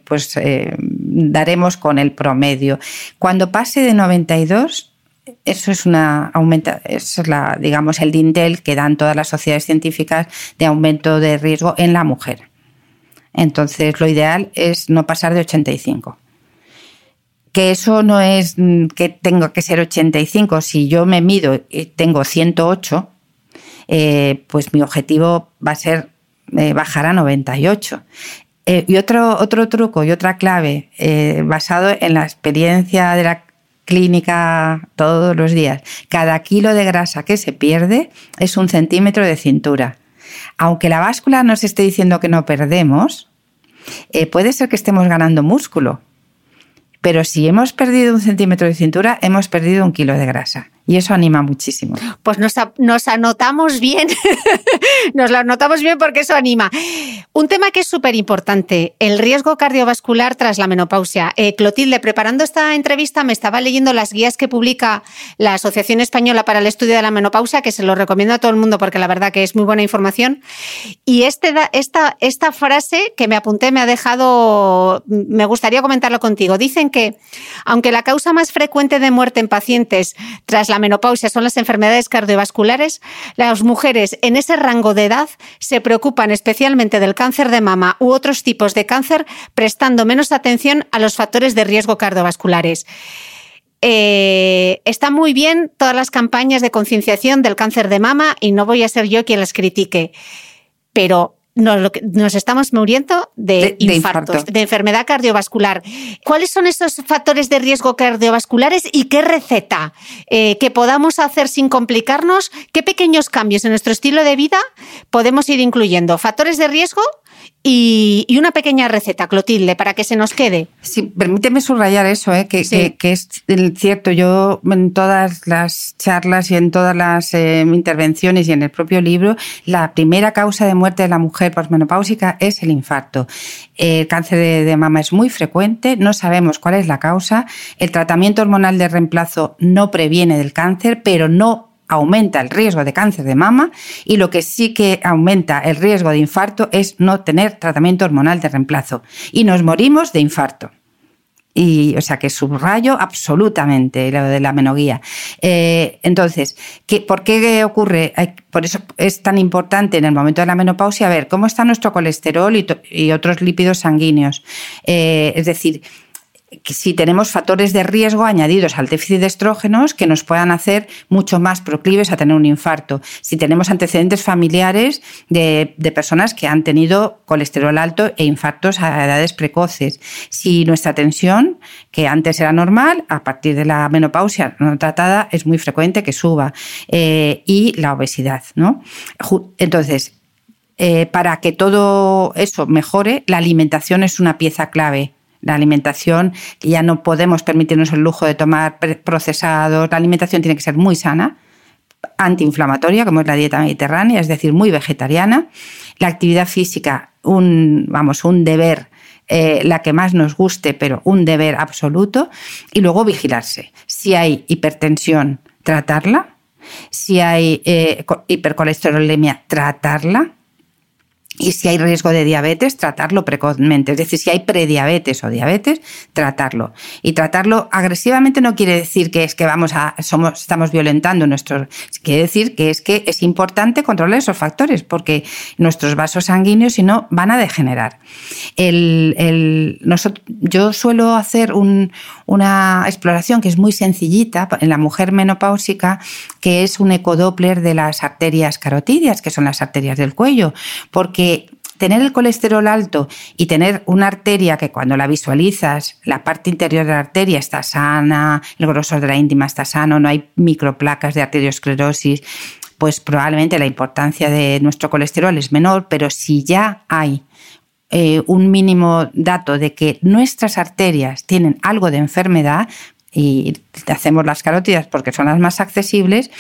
pues daremos con el promedio. Cuando pase de 92, eso es una aumenta, es la, digamos, el dintel que dan todas las sociedades científicas de aumento de riesgo en la mujer. Entonces, lo ideal es no pasar de 85. Que eso no es mm, que tengo que ser 85. Si yo me mido y tengo 108, eh, pues mi objetivo va a ser eh, bajar a 98. Eh, y otro, otro truco y otra clave basado en la experiencia de la clínica todos los días, cada kilo de grasa que se pierde es un centímetro de cintura. Aunque la báscula nos esté diciendo que no perdemos, eh, puede ser que estemos ganando músculo. Pero si hemos perdido un centímetro de cintura, hemos perdido un kilo de grasa. Y eso anima muchísimo.
Pues nos, nos anotamos bien, nos lo anotamos bien porque eso anima. Un tema que es súper importante, el riesgo cardiovascular tras la menopausia. Eh, Clotilde, preparando esta entrevista me estaba leyendo las guías que publica la Asociación Española para el Estudio de la Menopausia, que se lo recomiendo a todo el mundo porque la verdad que es muy buena información. Y este, esta, esta frase que me apunté me ha dejado, me gustaría comentarlo contigo. Dicen que, aunque la causa más frecuente de muerte en pacientes tras la la menopausia son las enfermedades cardiovasculares, las mujeres en ese rango de edad se preocupan especialmente del cáncer de mama u otros tipos de cáncer, prestando menos atención a los factores de riesgo cardiovasculares. Eh, está muy bien todas las campañas de concienciación del cáncer de mama y no voy a ser yo quien las critique, pero nos, estamos muriendo de, infartos, de, enfermedad cardiovascular. ¿Cuáles son esos factores de riesgo cardiovasculares y qué receta eh, que podamos hacer sin complicarnos? ¿Qué pequeños cambios en nuestro estilo de vida podemos ir incluyendo? ¿Factores de riesgo? Y, una pequeña receta, Clotilde, para que se nos quede.
Sí, permíteme subrayar eso, ¿eh? que, que, es cierto. Yo en todas las charlas y en todas las eh, intervenciones y en el propio libro, la primera causa de muerte de la mujer posmenopáusica es el infarto. El cáncer de, de mama es muy frecuente, no sabemos cuál es la causa. El tratamiento hormonal de reemplazo no previene del cáncer, pero no aumenta el riesgo de cáncer de mama y lo que sí que aumenta el riesgo de infarto es no tener tratamiento hormonal de reemplazo. Y nos morimos de infarto. Y, o sea, que subrayo absolutamente lo de la menoguía. Eh, entonces, ¿qué, ¿por qué ocurre? Por eso es tan importante en el momento de la menopausia ver cómo está nuestro colesterol y, otros lípidos sanguíneos. Eh, es decir, si tenemos factores de riesgo añadidos al déficit de estrógenos que nos puedan hacer mucho más proclives a tener un infarto. Si tenemos antecedentes familiares de, personas que han tenido colesterol alto e infartos a edades precoces. Si nuestra tensión, que antes era normal, a partir de la menopausia no tratada, es muy frecuente que suba. Eh, y la obesidad. ¿no? Entonces, eh, para que todo eso mejore, la alimentación es una pieza clave la alimentación, que ya no podemos permitirnos el lujo de tomar procesados, la alimentación tiene que ser muy sana, antiinflamatoria, como es la dieta mediterránea, es decir, muy vegetariana. La actividad física, un, vamos, un deber, eh, la que más nos guste, pero un deber absoluto. Y luego vigilarse. Si hay hipertensión, tratarla. Si hay eh, hipercolesterolemia, tratarla. Y si hay riesgo de diabetes, tratarlo precozmente. Es decir, si hay prediabetes o diabetes, tratarlo. Y tratarlo agresivamente no quiere decir que es que vamos a, somos, estamos violentando nuestros. Quiere decir que es que es importante controlar esos factores, porque nuestros vasos sanguíneos, si no, van a degenerar. El, el, yo suelo hacer un, una exploración que es muy sencillita en la mujer menopáusica, que es un ecodoppler de las arterias carotidias, que son las arterias del cuello, porque tener el colesterol alto y tener una arteria que cuando la visualizas, la parte interior de la arteria está sana, el grosor de la íntima está sano, no hay microplacas de arteriosclerosis, pues probablemente la importancia de nuestro colesterol es menor, pero si ya hay eh, un mínimo dato de que nuestras arterias tienen algo de enfermedad y hacemos las carótidas porque son las más accesibles,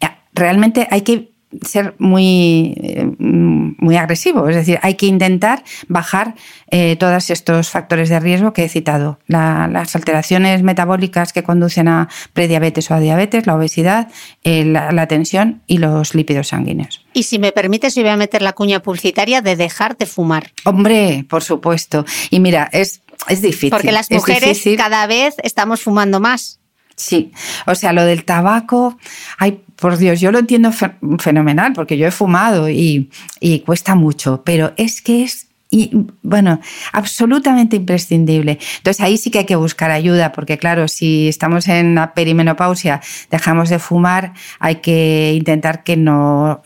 eh, realmente hay que ser muy, eh, muy agresivo. Es decir, hay que intentar bajar eh, todos estos factores de riesgo que he citado. las alteraciones metabólicas que conducen a prediabetes o a diabetes, la obesidad, eh, la, tensión y los lípidos sanguíneos.
Y si me permites, yo voy a meter la cuña publicitaria de dejar de fumar.
Hombre, por supuesto. Y mira, es, es difícil.
Porque las mujeres cada vez estamos fumando más.
Sí, o sea, lo del tabaco, ay, por Dios, yo lo entiendo fenomenal porque yo he fumado y, cuesta mucho, pero es que es y bueno, absolutamente imprescindible. Entonces ahí sí que hay que buscar ayuda, porque claro, si estamos en la perimenopausia, dejamos de fumar, hay que intentar que no,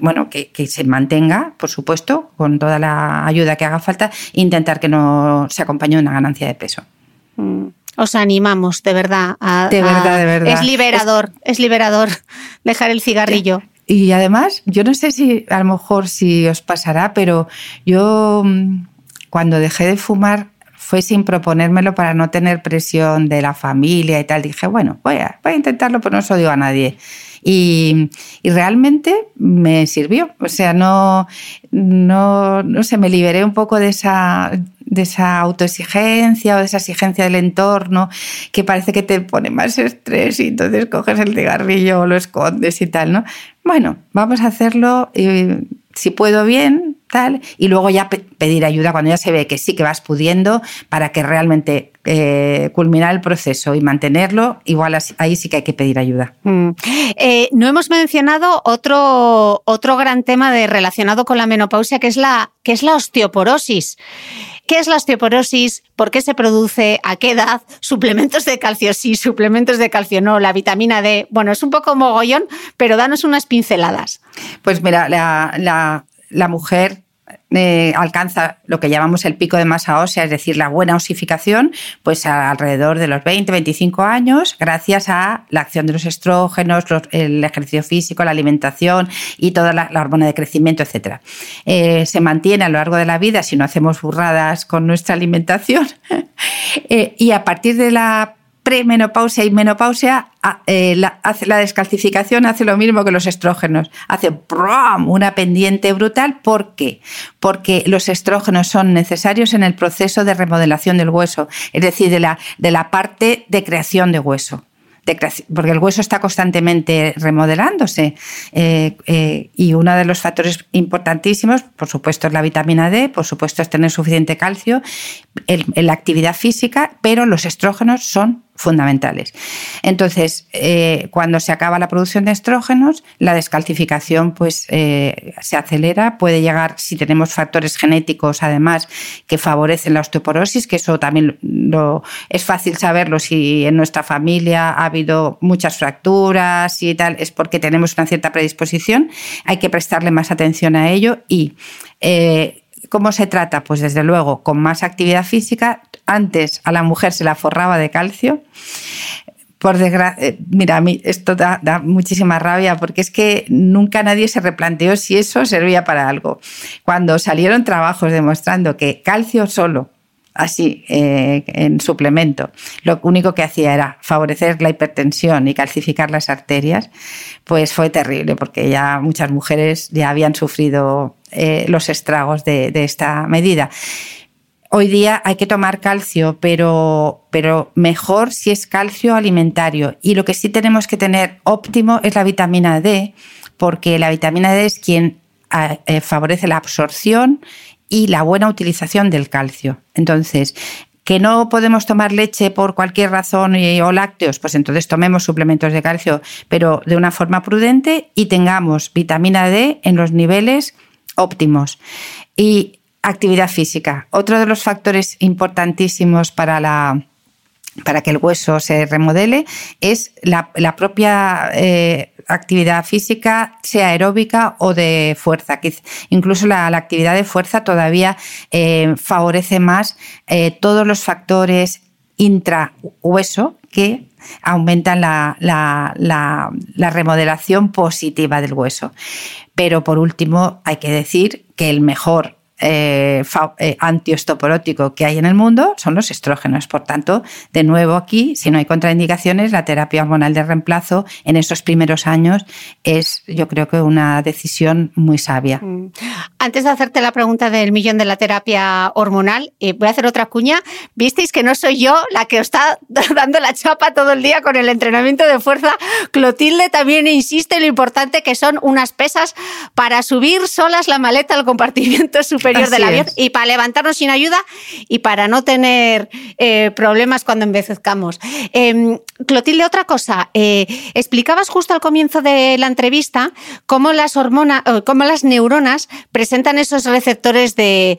bueno, que, se mantenga, por supuesto, con toda la ayuda que haga falta, intentar que no se acompañe una ganancia de peso.
Mm os animamos, de verdad.
de verdad, de verdad.
Es liberador, es, liberador dejar el cigarrillo.
Y además, yo no sé si a lo mejor si os pasará, pero yo mm, cuando dejé de fumar fue sin proponérmelo para no tener presión de la familia y tal. Dije, bueno, voy a, voy a intentarlo, pero no se lo a nadie. Y, realmente me sirvió. O sea, no, no, no sé, me liberé un poco de esa, de esa autoexigencia o de esa exigencia del entorno que parece que te pone más estrés y entonces coges el cigarrillo o lo escondes y tal, ¿no? Bueno, vamos a hacerlo si puedo bien, tal, y luego ya pedir ayuda cuando ya se ve que sí que vas pudiendo para que realmente eh, culminar el proceso y mantenerlo, igual ahí sí que hay que pedir ayuda.
Mm. Eh, no hemos mencionado otro, otro gran tema de, relacionado con la menopausia, que es la, que es la osteoporosis. ¿Qué es la osteoporosis? ¿Por qué se produce? ¿A qué edad? ¿Suplementos de calcio sí? ¿Suplementos de calcio no? ¿La vitamina D? Bueno, es un poco mogollón, pero danos unas pinceladas.
Pues mira, la, la, la mujer eh, alcanza lo que llamamos el pico de masa ósea, es decir, la buena osificación, pues alrededor de los 20-25 años, gracias a la acción de los estrógenos, el ejercicio físico, la alimentación y toda la, hormona de crecimiento, etc. Eh, se mantiene a lo largo de la vida si no hacemos burradas con nuestra alimentación. Eh, y a partir de la premenopausia y menopausia, eh, la, descalcificación hace lo mismo que los estrógenos. Hace una pendiente brutal. ¿Por qué? Porque los estrógenos son necesarios en el proceso de remodelación del hueso, es decir, de la, de la parte de creación de hueso porque el hueso está constantemente remodelándose. Eh, eh, y uno de los factores importantísimos, por supuesto, es la vitamina D, por supuesto, es tener suficiente calcio, en la actividad física, pero los estrógenos son fundamentales. Entonces, eh, cuando se acaba la producción de estrógenos, la descalcificación pues, eh, se acelera, puede llegar, si tenemos factores genéticos además que favorecen la osteoporosis, que eso también lo, es fácil saberlo. Si en nuestra familia ha habido muchas fracturas y tal, es porque tenemos una cierta predisposición, hay que prestarle más atención a ello y... Eh, ¿Cómo se trata? Pues desde luego con más actividad física. Antes a la mujer se la forraba de calcio. Por desgracia, eh, mira, esto da, muchísima rabia porque es que nunca nadie se replanteó si eso servía para algo. Cuando salieron trabajos demostrando que calcio solo así eh, en suplemento, lo único que hacía era favorecer la hipertensión y calcificar las arterias, pues fue terrible porque ya muchas mujeres ya habían sufrido eh, los estragos de, esta medida. Hoy día hay que tomar calcio, pero, pero mejor si es calcio alimentario. Y lo que sí tenemos que tener óptimo es la vitamina D, porque la vitamina D es quien eh, favorece la absorción y la buena utilización del calcio. Entonces, que no podemos tomar leche por cualquier razón o lácteos, pues entonces tomemos suplementos de calcio, pero de una forma prudente y tengamos vitamina D en los niveles óptimos. Y actividad física, otro de los factores importantísimos para la para que el hueso se remodele es la, propia eh, actividad física, sea aeróbica o de fuerza. Incluso la, actividad de fuerza todavía eh, favorece más eh, todos los factores intrahueso que aumentan la, la, remodelación positiva del hueso. Pero por último, hay que decir que el mejor eh, eh, que hay en el mundo son los estrógenos. Por tanto, de nuevo aquí, si no hay contraindicaciones, la terapia hormonal de reemplazo en esos primeros años es, yo creo que una decisión muy sabia. Mm.
Antes de hacerte la pregunta del millón de la terapia hormonal, eh, voy a hacer otra cuña. Visteis que no soy yo la que os está dando la chapa todo el día con el entrenamiento de fuerza. Clotilde también insiste en lo importante que son unas pesas para subir solas la maleta al compartimiento superior del avión y para levantarnos sin ayuda y para no tener eh, problemas cuando envejezcamos. Em, Clotilde, otra cosa. Eh, explicabas justo al comienzo de la entrevista cómo las hormonas, cómo las neuronas presentan esos receptores de,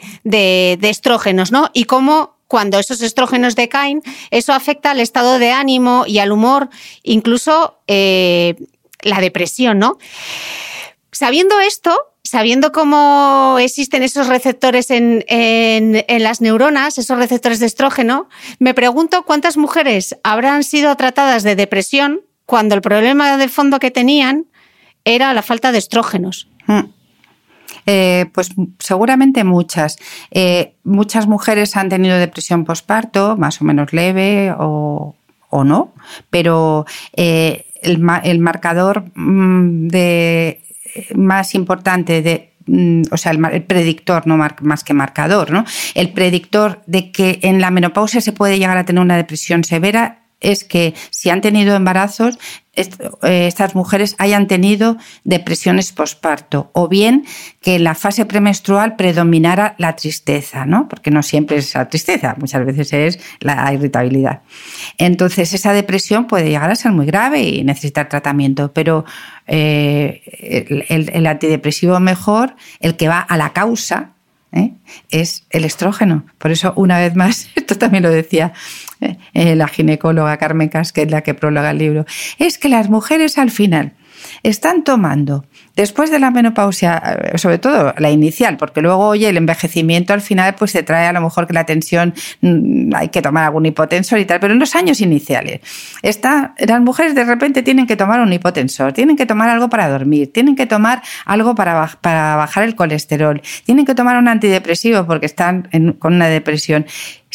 estrógenos, ¿no? Y cómo cuando esos estrógenos decaen, eso afecta al estado de ánimo y al humor, incluso eh, la depresión, ¿no? Sabiendo esto, sabiendo cómo existen esos receptores en, las neuronas, esos receptores de estrógeno, me pregunto cuántas mujeres habrán sido tratadas de depresión cuando el problema de fondo que tenían era la falta de estrógenos. Hmm.
Eh, pues seguramente muchas. Eh, muchas mujeres han tenido depresión postparto, más o menos leve o, no, pero eh, el, marcador mm, de más importante de mm, o sea, el, predictor, no más que marcador, ¿no? El predictor de que en la menopausia se puede llegar a tener una depresión severa es que si han tenido embarazos, eh, estas mujeres hayan tenido depresiones posparto o bien que en la fase premenstrual predominara la tristeza, ¿no? Porque no siempre es la tristeza, muchas veces es la irritabilidad. Entonces, esa depresión puede llegar a ser muy grave y necesitar tratamiento, pero eh, el, antidepresivo mejor, el que va a la causa, ¿eh? es el estrógeno. Por eso, una vez más, esto también lo decía eh, la ginecóloga Carmen Casquet, la que prologa el libro, es que las mujeres al final están tomando, después de la menopausia, eh, sobre todo la inicial, porque luego, oye, el envejecimiento al final pues te trae a lo mejor que la tensión, mm, hay que tomar algún hipotensor y tal, pero en los años iniciales, las mujeres de repente tienen que tomar un hipotensor, tienen que tomar algo para dormir, tienen que tomar algo para, para bajar el colesterol, tienen que tomar un antidepresivo porque están con una depresión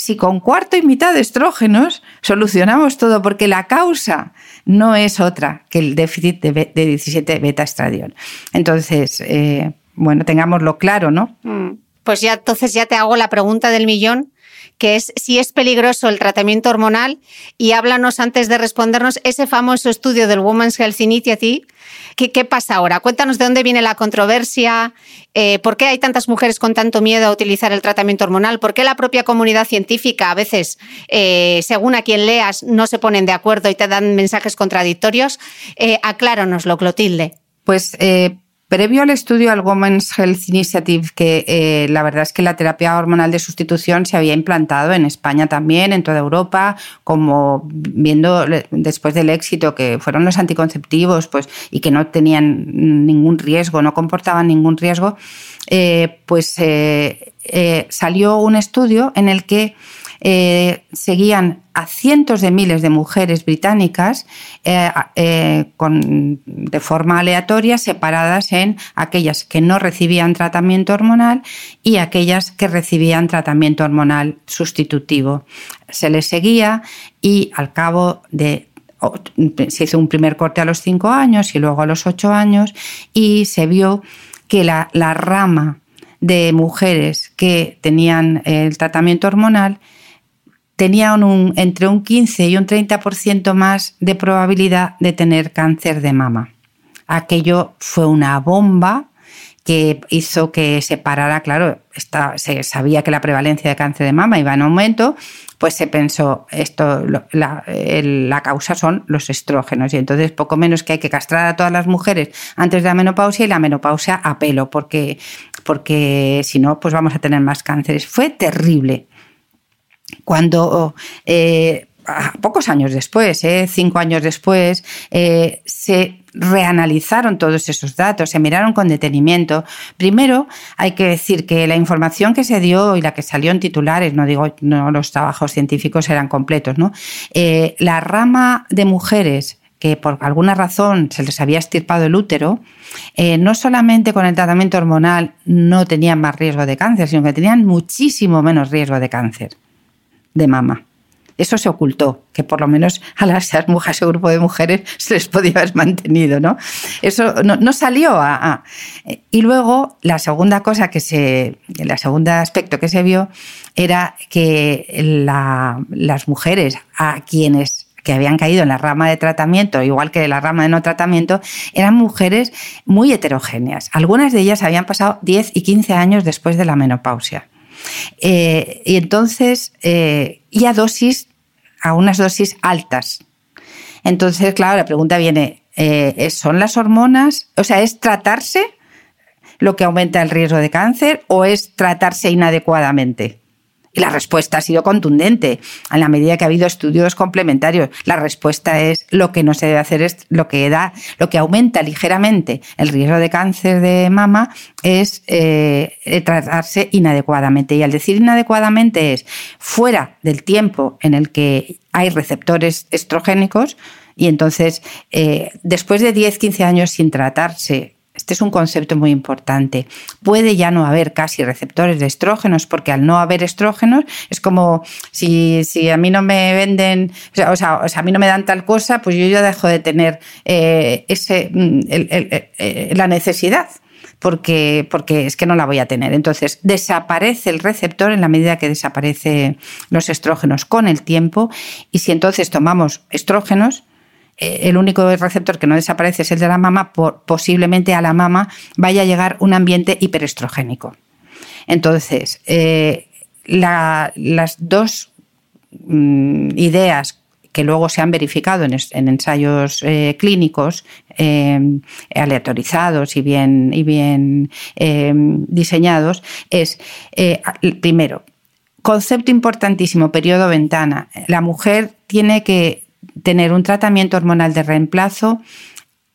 si con cuarto y mitad de estrógenos solucionamos todo, porque la causa no es otra que el déficit de, 17 beta estradiol. Entonces, eh, bueno, tengámoslo claro, ¿no?
Mm. Pues ya entonces ya te hago la pregunta del millón que es si es peligroso el tratamiento hormonal y háblanos antes de respondernos ese famoso estudio del Women's Health Initiative. ¿Qué, pasa ahora? Cuéntanos de dónde viene la controversia, eh, por qué hay tantas mujeres con tanto miedo a utilizar el tratamiento hormonal, por qué la propia comunidad científica a veces, eh, según a quien leas, no se ponen de acuerdo y te dan mensajes contradictorios. Eh, acláranoslo, Clotilde.
Pues eh, Previo al estudio al Women's Health Initiative, que eh, la verdad es que la terapia hormonal de sustitución se había implantado en España también, en toda Europa, como viendo después del éxito que fueron los anticonceptivos, pues, y que no tenían ningún riesgo, no comportaban ningún riesgo, eh, pues eh, salió un estudio en el que eh, seguían a cientos de miles de mujeres británicas eh, eh, de forma aleatoria, separadas en aquellas que no recibían tratamiento hormonal y aquellas que recibían tratamiento hormonal sustitutivo. Se les seguía y al cabo de se hizo un primer corte a los cinco años y luego a los ocho años y se vio que la, la rama de mujeres que tenían el tratamiento hormonal tenían un, entre un 15 y un 30% más de probabilidad de tener cáncer de mama. Aquello fue una bomba que hizo que se parara, claro, se sabía que la prevalencia de cáncer de mama iba en aumento, pues se pensó, esto, la, la, causa son los estrógenos y entonces poco menos que hay que castrar a todas las mujeres antes de la menopausia y la menopausia a pelo, porque, porque si no, pues vamos a tener más cánceres. Fue terrible, cuando eh, pocos años después, eh, cinco años después, eh, se reanalizaron todos esos datos, se miraron con detenimiento. Primero, hay que decir que la información que se dio y la que salió en titulares, no digo, no los trabajos científicos eran completos, ¿no? la rama de mujeres que por alguna razón se les había estirpado el útero, no solamente con el tratamiento hormonal no tenían más riesgo de cáncer, sino que tenían muchísimo menos riesgo de cáncer de mama. Eso se ocultó, que por lo menos a las mujeres, ese grupo de mujeres se les podía haber mantenido, ¿no? Eso no, salió a, Y luego, la segunda cosa que se. El segundo aspecto que se vio era que las mujeres a quienes que habían caído en la rama de tratamiento, igual que en la rama de no tratamiento, eran mujeres muy heterogéneas. Algunas de ellas habían pasado 10 y 15 años después de la menopausia. Eh, y entonces, eh, y a dosis, a unas dosis altas. Entonces, claro, la pregunta viene, eh, ¿son las hormonas? O sea, ¿es tratarse lo que aumenta el riesgo de cáncer o es tratarse inadecuadamente? Y la respuesta ha sido contundente. A la medida que ha habido estudios complementarios, la respuesta es lo que no se debe hacer es lo que da, lo que aumenta ligeramente el riesgo de cáncer de mama es eh, tratarse inadecuadamente. Y al decir inadecuadamente es fuera del tiempo en el que hay receptores estrogénicos y entonces eh, después de 10-15 años sin tratarse este es un concepto muy importante. Puede ya no haber casi receptores de estrógenos, porque al no haber estrógenos es como si, si a mí no me venden, o sea, o sea, a mí no me dan tal cosa, pues yo ya dejo de tener eh, ese, mm, la necesidad porque, porque es que no la voy a tener. Entonces, desaparece el receptor en la medida que desaparecen los estrógenos con el tiempo y si entonces tomamos estrógenos, eh, el único receptor que no desaparece es el de la mama, posiblemente a la mama vaya a llegar un ambiente hiperestrogénico. Entonces, eh, las dos mm, ideas que luego se han verificado en, ensayos eh, clínicos aleatorizados y bien, y bien diseñados, es, primero, concepto importantísimo, periodo ventana. La mujer tiene que tener un tratamiento hormonal de reemplazo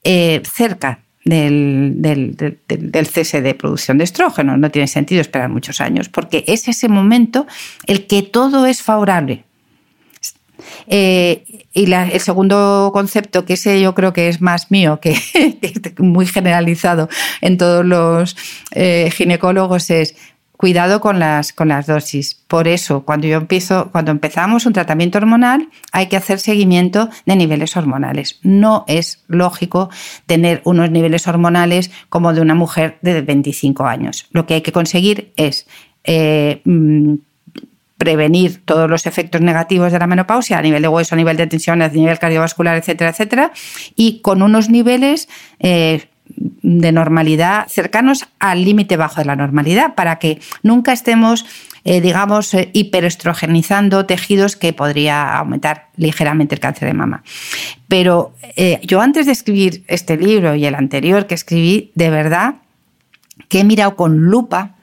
eh, cerca del, cese de producción de estrógeno. No tiene sentido esperar muchos años, porque es ese momento el que todo es favorable. Eh, y el segundo concepto, que ese yo creo que es más mío, que, muy generalizado en todos los eh, ginecólogos, es cuidado con las, con las dosis. Por eso, cuando yo empiezo, cuando empezamos un tratamiento hormonal, hay que hacer seguimiento de niveles hormonales. No es lógico tener unos niveles hormonales como de una mujer de 25 años. Lo que hay que conseguir es eh, mm, prevenir todos los efectos negativos de la menopausia a nivel de hueso, a nivel de tensión, a nivel cardiovascular, etcétera, etcétera, y con unos niveles eh, de normalidad cercanos al límite bajo de la normalidad para que nunca estemos eh, digamos, eh, hiperestrogenizando tejidos que podría aumentar ligeramente el cáncer de mama. Pero eh, yo antes de escribir este libro y el anterior que escribí, de verdad que he mirado con lupa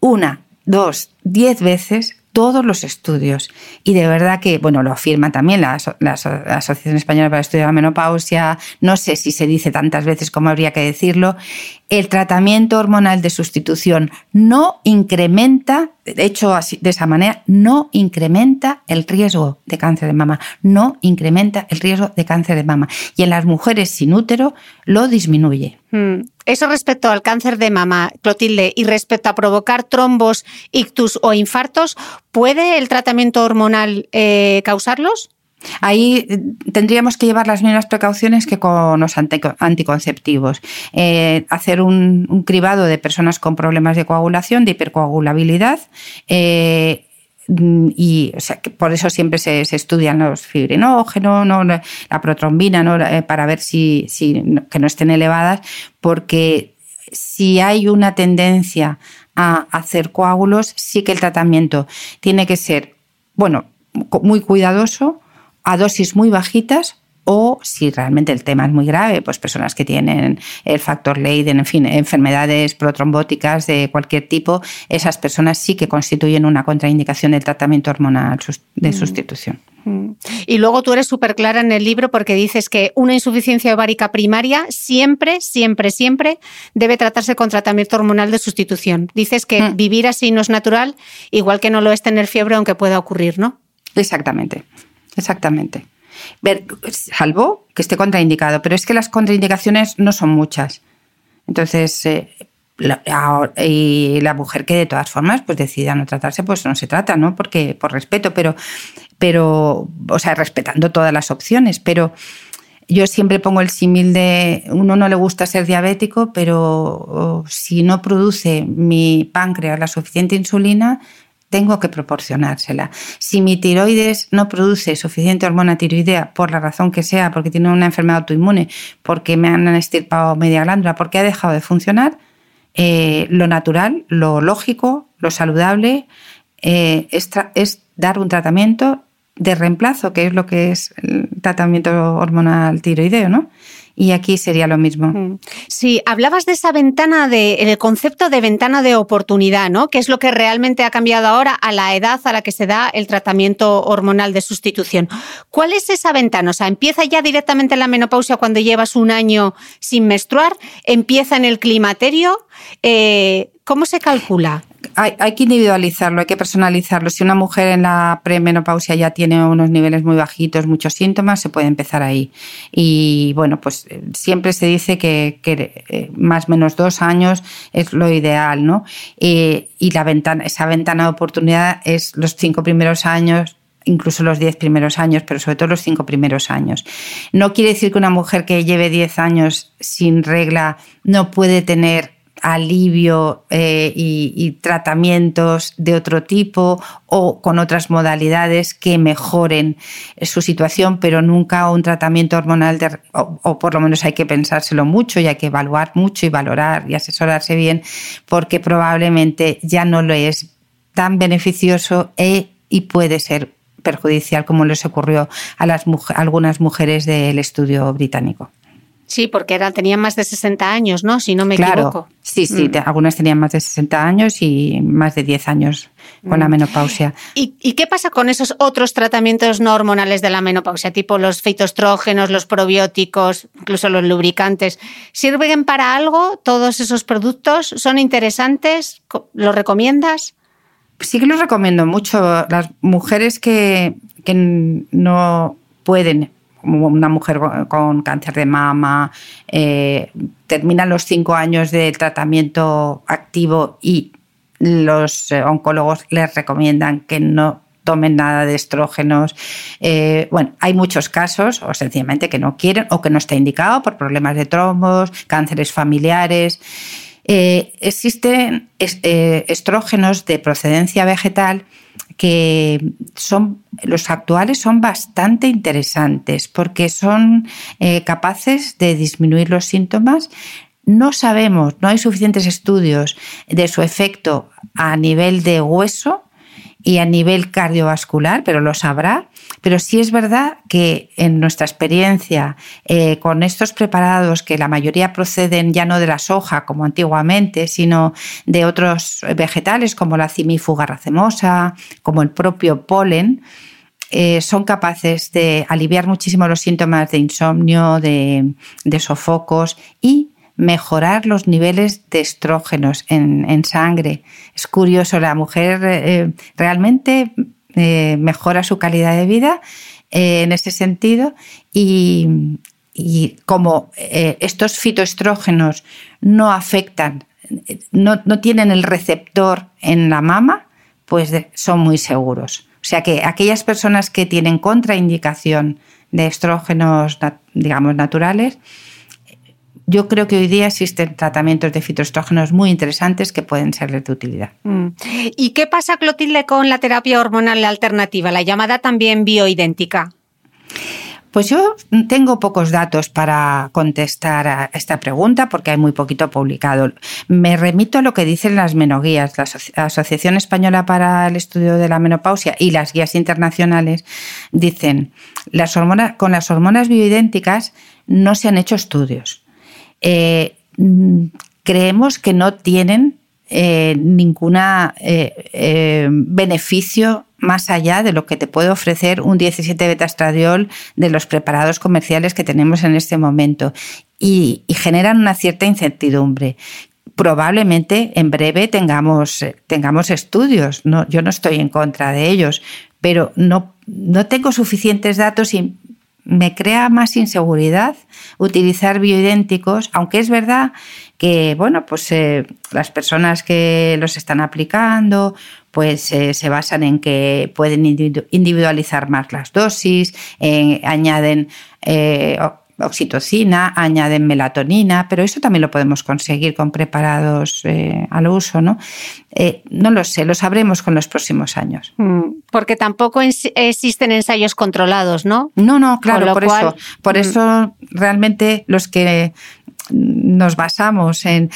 una, dos, diez veces todos los estudios. Y de verdad que, bueno, lo afirma también la, Asociación Española para el Estudio de la Menopausia, no sé si se dice tantas veces como habría que decirlo, el tratamiento hormonal de sustitución no incrementa, de hecho así, de esa manera, no incrementa el riesgo de cáncer de mama, no incrementa el riesgo de cáncer de mama. Y en las mujeres sin útero lo disminuye.
Mm. Eso respecto al cáncer de mama, Clotilde, y respecto a provocar trombos, ictus o infartos, ¿puede el tratamiento hormonal eh, causarlos?
Ahí eh, tendríamos que llevar las mismas precauciones que con los anticonceptivos. Eh, hacer un, cribado de personas con problemas de coagulación, de hipercoagulabilidad. Eh, y por eso siempre se, estudian los fibrinógenos, la protrombina, para ver si, que no estén elevadas, porque si hay una tendencia a hacer coágulos, sí que el tratamiento tiene que ser, bueno, muy cuidadoso, a dosis muy bajitas o si realmente el tema es muy grave, pues personas que tienen el factor Leiden, en fin, enfermedades protrombóticas de cualquier tipo, esas personas sí que constituyen una contraindicación del tratamiento hormonal de mm. sustitución.
Mm. Y luego tú eres súper clara en el libro porque dices que una insuficiencia ovárica primaria siempre, siempre, siempre debe tratarse con tratamiento hormonal de sustitución. Dices que mm. vivir así no es natural, igual que no lo es tener fiebre, aunque pueda ocurrir, ¿no?
Exactamente. Exactamente. Salvo que esté contraindicado, pero es que las contraindicaciones no son muchas. Entonces, eh, la mujer que de todas formas pues decida no tratarse, pues no se trata, ¿no? Porque por respeto, pero, pero, o sea, respetando todas las opciones, pero yo siempre pongo el símil de uno no le gusta ser diabético, pero si no produce mi páncreas la suficiente insulina, tengo que proporcionársela. Si mi tiroides no produce suficiente hormona tiroidea, por la razón que sea, porque tiene una enfermedad autoinmune, porque me han estirpado media glándula, porque ha dejado de funcionar, eh, lo natural, lo lógico, lo saludable eh, es, es dar un tratamiento de reemplazo, que es lo que es el tratamiento hormonal tiroideo, ¿no? Y aquí sería lo mismo. Mm.
Sí, hablabas de esa ventana, de, el concepto de ventana de oportunidad, ¿no? Que es lo que realmente ha cambiado ahora a la edad a la que se da el tratamiento hormonal de sustitución. ¿Cuál es esa ventana? O sea, ¿empieza ya directamente en la menopausia cuando llevas un año sin menstruar? ¿Empieza en el climaterio? Eh, ¿Cómo se calcula?
Hay, que individualizarlo, hay que personalizarlo. Si una mujer en la premenopausia ya tiene unos niveles muy bajitos, muchos síntomas, se puede empezar ahí. Y bueno, pues eh, siempre se dice que, eh, más o menos dos años es lo ideal, ¿no? Y, la ventana, esa ventana de oportunidad es los cinco primeros años incluso los diez primeros años, pero sobre todo los cinco primeros años. No quiere decir que una mujer que lleve diez años sin regla no puede tener alivio eh, y, tratamientos de otro tipo o con otras modalidades que mejoren su situación, pero nunca un tratamiento hormonal, o, por lo menos hay que pensárselo mucho y hay que evaluar mucho y valorar y asesorarse bien, porque probablemente ya no lo es tan beneficioso e, y puede ser perjudicial como les ocurrió a, las, a algunas mujeres del estudio británico.
Sí, porque era, tenían más de 60 años, ¿no? Si no me equivoco.
Sí, sí, mm. algunas tenían más de 60 años y más de 10 años con la mm. menopausia.
¿Y, qué pasa con esos otros tratamientos no hormonales de la menopausia, tipo los fitoestrógenos, los probióticos, incluso los lubricantes? ¿Sirven para algo todos esos productos? ¿Son interesantes? ¿Los recomiendas?
Sí que los recomiendo mucho. Las mujeres que, que no pueden una mujer con cáncer de mama, eh, terminan los cinco años de tratamiento activo y los eh, oncólogos les recomiendan que no tomen nada de estrógenos. Eh, bueno, hay muchos casos, o sencillamente que no quieren, o que no está indicado por problemas de trombos, cánceres familiares. existen estrógenos de procedencia vegetal que son los actuales son bastante interesantes porque son eh, capaces de disminuir los síntomas. No sabemos, no hay suficientes estudios de su efecto a nivel de hueso y a nivel cardiovascular, pero lo sabrá. Pero sí es verdad que en nuestra experiencia eh, con estos preparados, que la mayoría proceden ya no de la soja como antiguamente, sino de otros vegetales como la cimífuga racemosa, como el propio polen, eh, son capaces de aliviar muchísimo los síntomas de insomnio, de, sofocos y mejorar los niveles de estrógenos en, sangre. Es curioso, la mujer eh, realmente eh, mejora su calidad de vida eh, en ese sentido y, como eh, estos fitoestrógenos no afectan, no, tienen el receptor en la mama, pues son muy seguros. O sea que aquellas personas que tienen contraindicación de estrógenos, digamos, naturales, yo creo que hoy día existen tratamientos de fitoestrógenos muy interesantes que pueden ser de utilidad. Mm.
¿Y qué pasa, Clotilde, con la terapia hormonal alternativa, la llamada también bioidéntica?
Pues yo tengo pocos datos para contestar a esta pregunta porque hay muy poquito publicado. Me remito a lo que dicen las menoguías, la Asociación Española para el Estudio de la Menopausia y las guías internacionales dicen, las hormonas, con las hormonas bioidénticas no se han hecho estudios. Eh, creemos que no tienen eh, ningún eh, beneficio más allá de lo que te puede ofrecer un 17 beta-estradiol de los preparados comerciales que tenemos en este momento y, generan una cierta incertidumbre. Probablemente en breve tengamos, tengamos estudios, no, yo no estoy en contra de ellos, pero no, no tengo suficientes datos y me crea más inseguridad utilizar bioidénticos, aunque es verdad que, bueno, pues eh, las personas que los están aplicando, pues eh, se basan en que pueden individualizar más las dosis, añaden eh, oxitocina, añaden melatonina, pero eso también lo podemos conseguir con preparados eh, al uso, ¿no? Eh, no lo sé, lo sabremos con los próximos años. Mm,
porque tampoco existen ensayos controlados, ¿no?
No, no, claro, por eso. Por mm. eso realmente los que nos basamos en,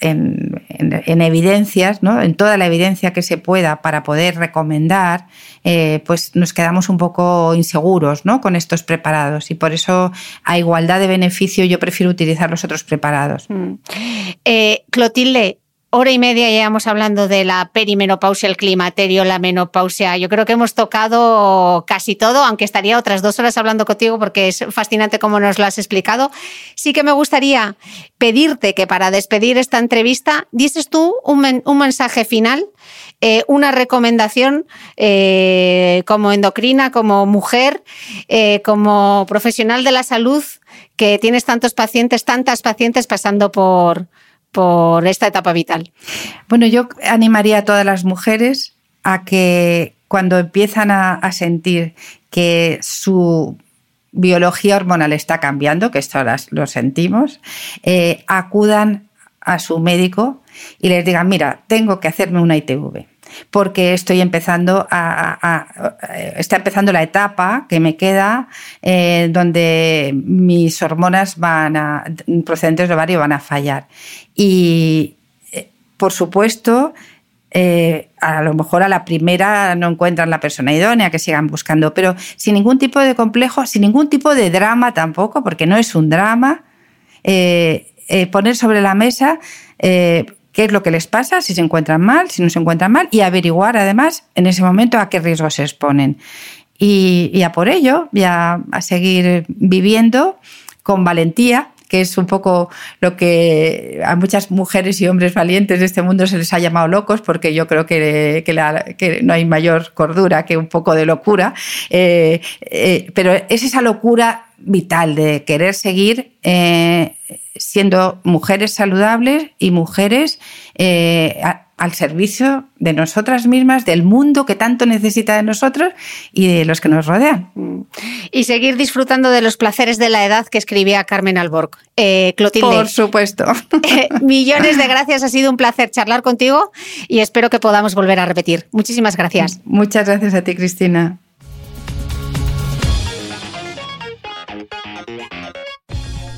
en, evidencias, ¿no? en toda la evidencia que se pueda para poder recomendar, eh, pues nos quedamos un poco inseguros ¿no? con estos preparados y por eso a igualdad de beneficio yo prefiero utilizar los otros preparados. Mm.
Eh, Clotilde, hora y media llevamos hablando de la perimenopausia, el climaterio, la menopausia. Yo creo que hemos tocado casi todo, aunque estaría otras dos horas hablando contigo porque es fascinante como nos lo has explicado. Sí que me gustaría pedirte que para despedir esta entrevista dices tú un, mensaje final, eh, una recomendación eh, como endocrina, como mujer, eh, como profesional de la salud que tienes tantos pacientes, tantas pacientes pasando por por esta etapa vital?
Bueno, yo animaría a todas las mujeres a que cuando empiezan a, sentir que su biología hormonal está cambiando, que esto ahora lo sentimos, eh, acudan a su médico y les digan, mira, tengo que hacerme una ITV porque estoy empezando a, está empezando la etapa que me queda eh, donde mis hormonas van a, procedentes de ovario van a fallar. Y eh, por supuesto, eh, a lo mejor a la primera no encuentran la persona idónea, que sigan buscando, pero sin ningún tipo de complejo, sin ningún tipo de drama tampoco, porque no es un drama, poner sobre la mesa qué es lo que les pasa, si se encuentran mal, si no se encuentran mal, y averiguar además en ese momento a qué riesgos se exponen. Y, a por ello, ya a seguir viviendo con valentía, que es un poco lo que a muchas mujeres y hombres valientes de este mundo se les ha llamado locos, porque yo creo que, no hay mayor cordura que un poco de locura, eh, eh, pero es esa locura vital de querer seguir eh, siendo mujeres saludables y mujeres eh, al servicio de nosotras mismas, del mundo que tanto necesita de nosotros y de los que nos rodean.
Y seguir disfrutando de los placeres de la edad que escribía Carmen Alborg. Eh, Clotilde.
Por supuesto.
millones de gracias, ha sido un placer charlar contigo y espero que podamos volver a repetir. Muchísimas gracias.
Muchas gracias a ti, Cristina.